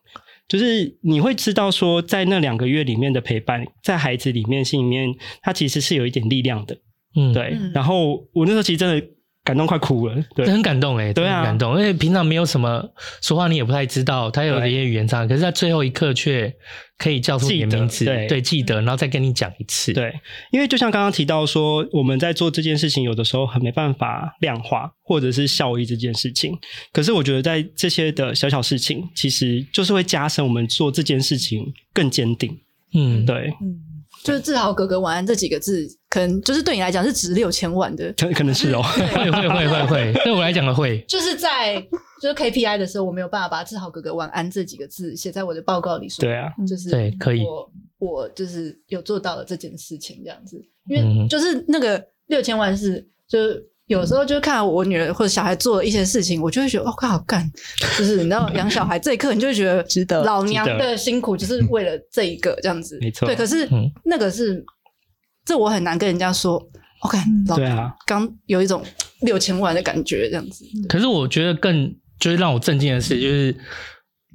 就是你会知道说，在那两个月里面的陪伴，在孩子里面心里面，他其实是有一点力量的，嗯，对。然后我那时候其实真的。感动快哭了，对，很感动哎，对啊，很感动，因为平常没有什么说话，你也不太知道他有这些语言障碍，可是，在最后一刻却可以叫出你的名字，对，对，记得，然后再跟你讲一次，对，因为就像刚刚提到说，我们在做这件事情，有的时候很没办法量化或者是效益这件事情，可是我觉得在这些的小小事情，其实就是会加深我们做这件事情更坚定，嗯，对，嗯。就是“自豪哥哥晚安”这几个字，可能就是对你来讲是值六千万的，可可能是哦，[LAUGHS] 会会会会会，对我来讲的会。就是在就是 KPI 的时候，我没有办法把“志豪哥哥晚安”这几个字写在我的报告里说。对啊，就是对，可以。我我就是有做到了这件事情，这样子，因为就是那个六千万是就是。有时候就看我女儿或者小孩做了一些事情，我就会觉得哦，快好干，就是你知道养小孩这一刻，你就会觉得值得。老娘的辛苦就是为了这一个这样子，没错。对，可是那个是这我很难跟人家说。OK，对啊，刚有一种六千万的感觉这样子。可是我觉得更就是让我震惊的是，就是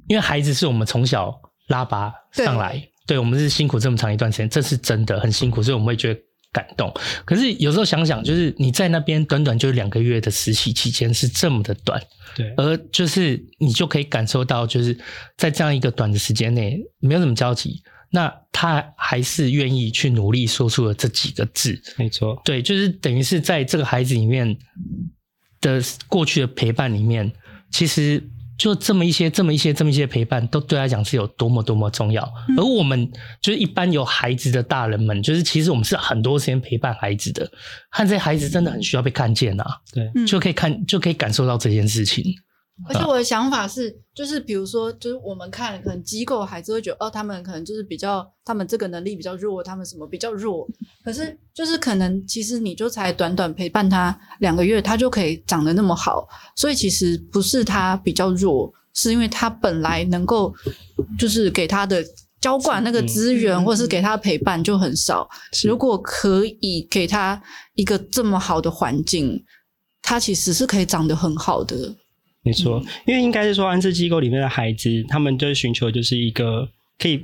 因为孩子是我们从小拉拔上来，对，对我们是辛苦这么长一段时间，这是真的很辛苦，所以我们会觉得。感动，可是有时候想想，就是你在那边短短就两个月的实习期间是这么的短，对，而就是你就可以感受到，就是在这样一个短的时间内没有什么交集，那他还是愿意去努力说出了这几个字，没错，对，就是等于是在这个孩子里面的过去的陪伴里面，其实。就这么一些，这么一些，这么一些陪伴，都对他讲是有多么多么重要。嗯、而我们就是一般有孩子的大人们，就是其实我们是很多时间陪伴孩子的，看这些孩子真的很需要被看见啊，对，就可以看，就可以感受到这件事情。而且我的想法是，就是比如说，就是我们看可能机构孩子会觉得，哦，他们可能就是比较，他们这个能力比较弱，他们什么比较弱。可是就是可能，其实你就才短短陪伴他两个月，他就可以长得那么好。所以其实不是他比较弱，是因为他本来能够就是给他的浇灌那个资源，或是给他陪伴就很少。如果可以给他一个这么好的环境，他其实是可以长得很好的。没错，因为应该是说安置机构里面的孩子，他们就是寻求就是一个可以。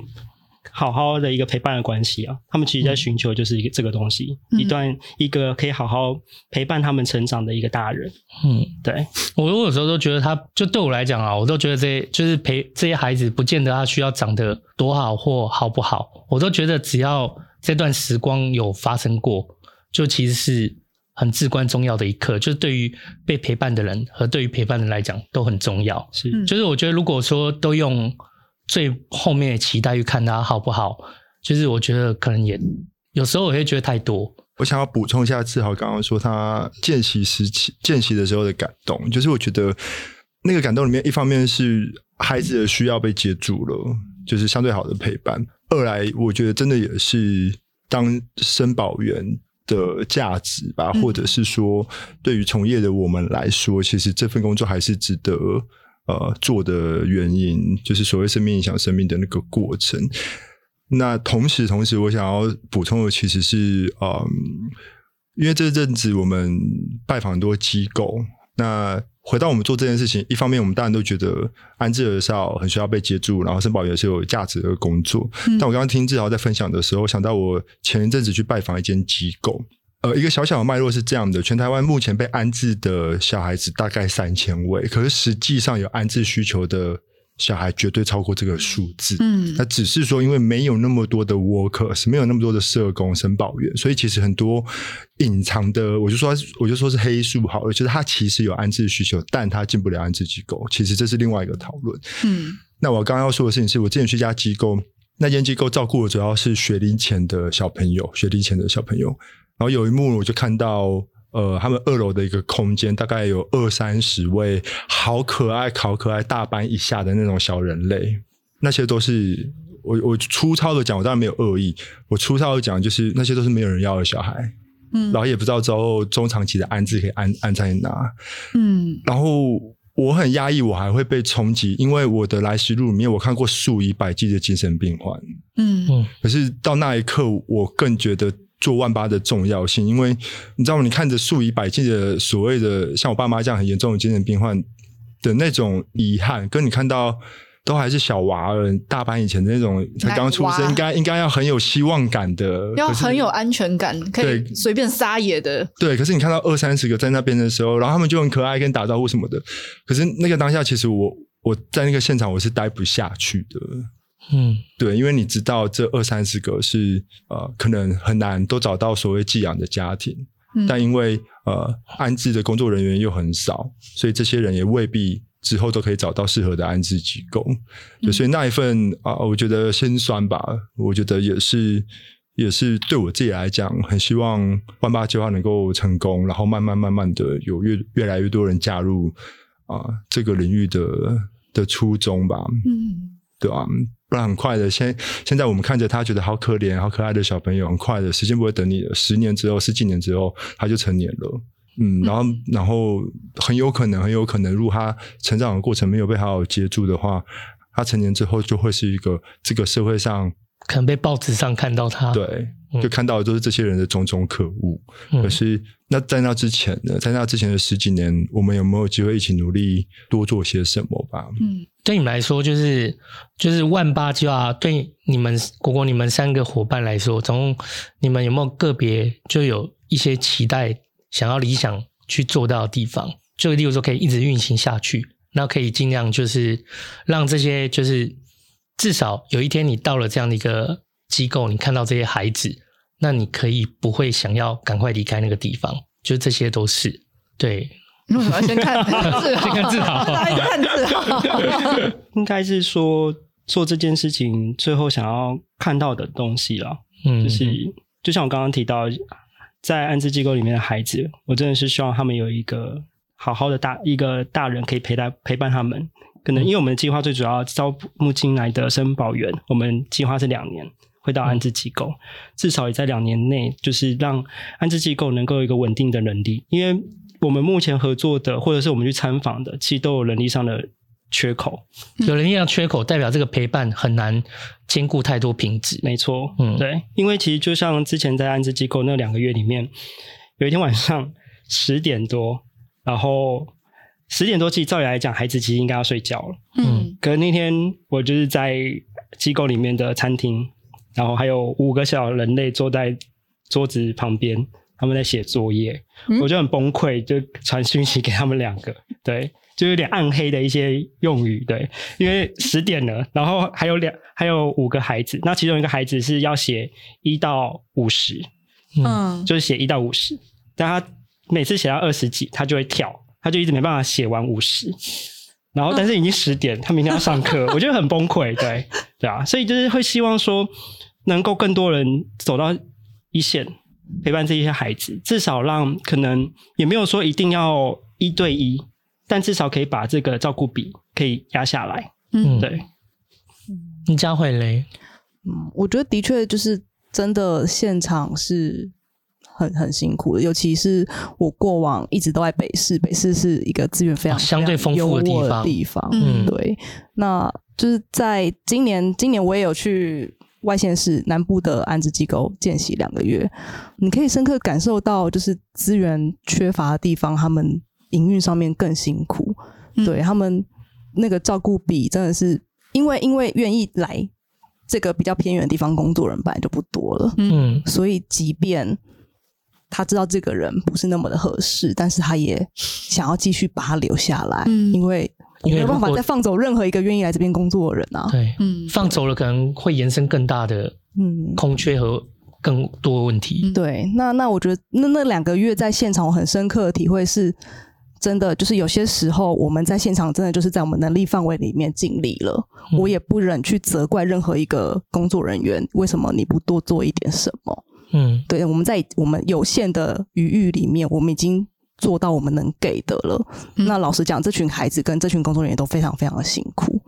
好好的一个陪伴的关系啊，他们其实在寻求就是一个这个东西，嗯、一段一个可以好好陪伴他们成长的一个大人。嗯，对，我有时候都觉得他，就对我来讲啊，我都觉得这些就是陪这些孩子，不见得他需要长得多好或好不好，我都觉得只要这段时光有发生过，就其实是很至关重要的一刻，就是对于被陪伴的人和对于陪伴的人来讲都很重要。是，就是我觉得如果说都用。最后面的期待去看他好不好，就是我觉得可能也有时候我会觉得太多。我想要补充一下，志豪刚刚说他见习时期见习的时候的感动，就是我觉得那个感动里面，一方面是孩子的需要被接住了，就是相对好的陪伴；二来，我觉得真的也是当生保员的价值吧，或者是说对于从业的我们来说，其实这份工作还是值得。呃，做的原因就是所谓生命影响生命的那个过程。那同时，同时，我想要补充的其实是，嗯，因为这阵子我们拜访很多机构，那回到我们做这件事情，一方面我们当然都觉得安置儿少很需要被接住，然后生保员是有价值的工作。嗯、但我刚刚听志豪在分享的时候，想到我前一阵子去拜访一间机构。呃，一个小小的脉络是这样的：全台湾目前被安置的小孩子大概三千位，可是实际上有安置需求的小孩绝对超过这个数字。嗯，那只是说，因为没有那么多的 workers，没有那么多的社工、生保员，所以其实很多隐藏的，我就说，我就说是黑数好了，就是他其实有安置需求，但他进不了安置机构。其实这是另外一个讨论。嗯，那我刚刚要说的事情是，我之前去一家机构，那间机构照顾的主要是学龄前的小朋友，学龄前的小朋友。然后有一幕，我就看到，呃，他们二楼的一个空间，大概有二三十位好可爱、好可爱、大班以下的那种小人类，那些都是我我粗糙的讲，我当然没有恶意，我粗糙的讲就是那些都是没有人要的小孩，嗯，然后也不知道之后中长期的安置可以安安在哪，嗯，然后我很压抑，我还会被冲击，因为我的来时路里面，我看过数以百计的精神病患，嗯。嗯，可是到那一刻，我更觉得。做万八的重要性，因为你知道吗？你看着数以百计的所谓的像我爸妈这样很严重的精神病患的那种遗憾，跟你看到都还是小娃儿大班以前的那种才刚出生，应该应该要很有希望感的，要很有安全感，可以随便撒野的。对，可是你看到二三十个在那边的时候，然后他们就很可爱，跟打招呼什么的。可是那个当下，其实我我在那个现场我是待不下去的。嗯，对，因为你知道这二三十个是呃，可能很难都找到所谓寄养的家庭，嗯、但因为呃安置的工作人员又很少，所以这些人也未必之后都可以找到适合的安置机构。嗯、所以那一份啊、呃，我觉得心酸吧，我觉得也是也是对我自己来讲，很希望万八计划能够成功，然后慢慢慢慢的有越越来越多人加入啊、呃、这个领域的的初衷吧。嗯，对吧？不然很快的，现现在我们看着他觉得好可怜、好可爱的小朋友，很快的时间不会等你的。十年之后、十几年之后，他就成年了。嗯，然后，然后很有可能，很有可能，如果他成长的过程没有被好好接住的话，他成年之后就会是一个这个社会上可能被报纸上看到他，对，就看到的都是这些人的种种可恶。嗯、可是，那在那之前呢？在那之前的十几年，我们有没有机会一起努力多做些什么吧？嗯。对你们来说，就是就是万八计划，对你们果果你们三个伙伴来说，总共你们有没有个别就有一些期待，想要理想去做到的地方？就例如说，可以一直运行下去，那可以尽量就是让这些，就是至少有一天你到了这样的一个机构，你看到这些孩子，那你可以不会想要赶快离开那个地方，就这些都是对。为什么要 [LAUGHS] 先看字号？先看字好，[LAUGHS] 大家看字号。[LAUGHS] 应该是说做这件事情最后想要看到的东西了。嗯，就是就像我刚刚提到，在安置机构里面的孩子，我真的是希望他们有一个好好的大一个大人可以陪伴陪伴他们。可能因为我们的计划最主要招募进来的生保员，我们计划是两年回到安置机构，至少也在两年内，就是让安置机构能够有一个稳定的能力，因为。我们目前合作的，或者是我们去参访的，其实都有能力上的缺口，有人力上缺口代表这个陪伴很难兼顾太多品质。没错，嗯，对，因为其实就像之前在安置机构那两个月里面，有一天晚上十点多，然后十点多，其实照理来讲，孩子其实应该要睡觉了。嗯，可是那天我就是在机构里面的餐厅，然后还有五个小人类坐在桌子旁边，他们在写作业，嗯、我就很崩溃，就传讯息给他们两个，对。就有点暗黑的一些用语，对，因为十点了，然后还有两，还有五个孩子，那其中一个孩子是要写一到五十，嗯，就是写一到五十，但他每次写到二十几，他就会跳，他就一直没办法写完五十，然后但是已经十点，他明天要上课，[LAUGHS] 我觉得很崩溃，对，对啊，所以就是会希望说，能够更多人走到一线，陪伴这些孩子，至少让可能也没有说一定要一对一。但至少可以把这个照顾比可以压下来，嗯，对。你佳慧嘞？嗯，我觉得的确就是真的，现场是很很辛苦的，尤其是我过往一直都在北市，北市是一个资源非常、哦、相对丰富的地方，地方，嗯，对。那就是在今年，今年我也有去外县市南部的安置机构见习两个月，你可以深刻感受到，就是资源缺乏的地方，他们。营运上面更辛苦，嗯、对他们那个照顾比真的是，因为因为愿意来这个比较偏远的地方工作人本来就不多了，嗯，所以即便他知道这个人不是那么的合适，但是他也想要继续把他留下来，嗯、因为没有办法再放走任何一个愿意来这边工作的人啊，对，嗯，放走了可能会延伸更大的嗯空缺和更多问题，嗯、对，那那我觉得那那两个月在现场，我很深刻的体会是。真的就是有些时候，我们在现场真的就是在我们能力范围里面尽力了。嗯、我也不忍去责怪任何一个工作人员，为什么你不多做一点什么？嗯，对，我们在我们有限的余裕里面，我们已经做到我们能给的了。嗯、那老实讲，这群孩子跟这群工作人员都非常非常的辛苦。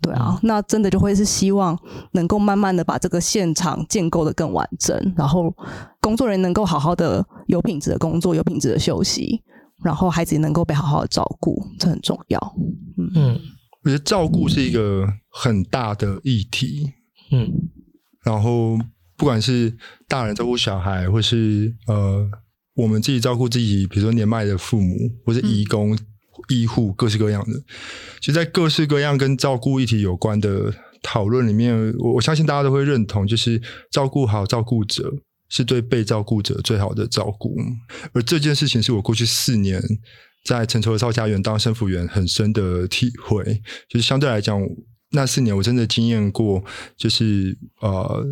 对啊，嗯、那真的就会是希望能够慢慢的把这个现场建构的更完整，然后工作人员能够好好的有品质的工作，有品质的休息。然后孩子也能够被好好的照顾，这很重要。嗯，嗯，我觉得照顾是一个很大的议题。嗯，然后不管是大人照顾小孩，或是呃我们自己照顾自己，比如说年迈的父母，或是移工、嗯、医护，各式各样的。其实，在各式各样跟照顾议题有关的讨论里面，我我相信大家都会认同，就是照顾好照顾者。是对被照顾者最好的照顾，而这件事情是我过去四年在陈绸儿少家园当生辅员很深的体会。就是相对来讲，那四年我真的经验过，就是呃，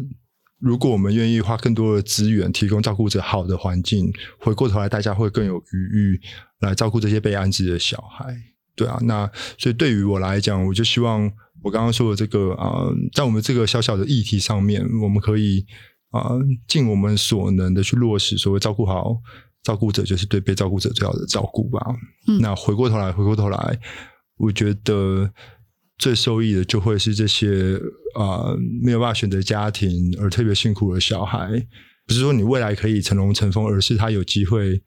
如果我们愿意花更多的资源提供照顾者好的环境，回过头来大家会更有余裕来照顾这些被安置的小孩。对啊，那所以对于我来讲，我就希望我刚刚说的这个啊、呃，在我们这个小小的议题上面，我们可以。啊，尽我们所能的去落实，所谓照顾好照顾者，就是对被照顾者最好的照顾吧。嗯，那回过头来，回过头来，我觉得最受益的就会是这些啊没有办法选择家庭而特别辛苦的小孩。不是说你未来可以成龙成凤，而是他有机会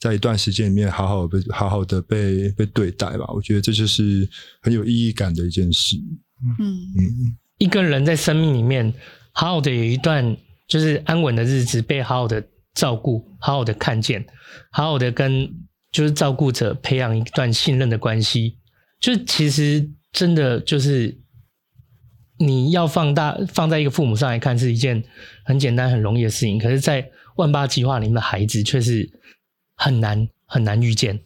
在一段时间里面好好被好好的被被对待吧。我觉得这就是很有意义感的一件事。嗯嗯，一个人在生命里面好好的有一段。就是安稳的日子，被好好的照顾，好好的看见，好好的跟就是照顾者培养一段信任的关系。就其实真的就是你要放大放在一个父母上来看，是一件很简单很容易的事情。可是，在万八计划里面的孩子却是很难很难遇见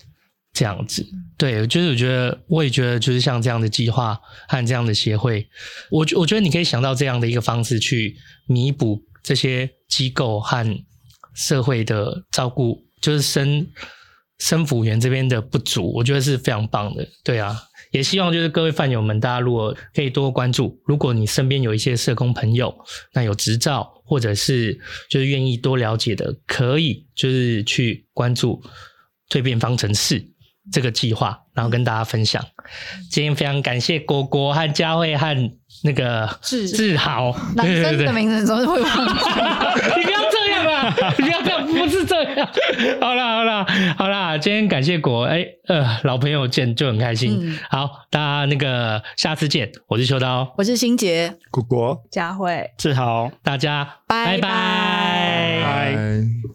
这样子。对，就是我觉得，我也觉得，就是像这样的计划和这样的协会，我我觉得你可以想到这样的一个方式去弥补。这些机构和社会的照顾，就是生生辅员这边的不足，我觉得是非常棒的。对啊，也希望就是各位饭友们，大家如果可以多关注，如果你身边有一些社工朋友，那有执照或者是就是愿意多了解的，可以就是去关注蜕变方程式这个计划，然后跟大家分享。今天非常感谢果果和佳慧和。那个志志豪，男生的名字总是会忘记。[LAUGHS] 你不要这样啊！你不要这样。不是这样。[LAUGHS] 好啦好啦好啦今天感谢果诶呃老朋友见就很开心。好大家那个下次见我是秋刀。我是新杰。果果。佳慧。志豪。大家拜拜。拜。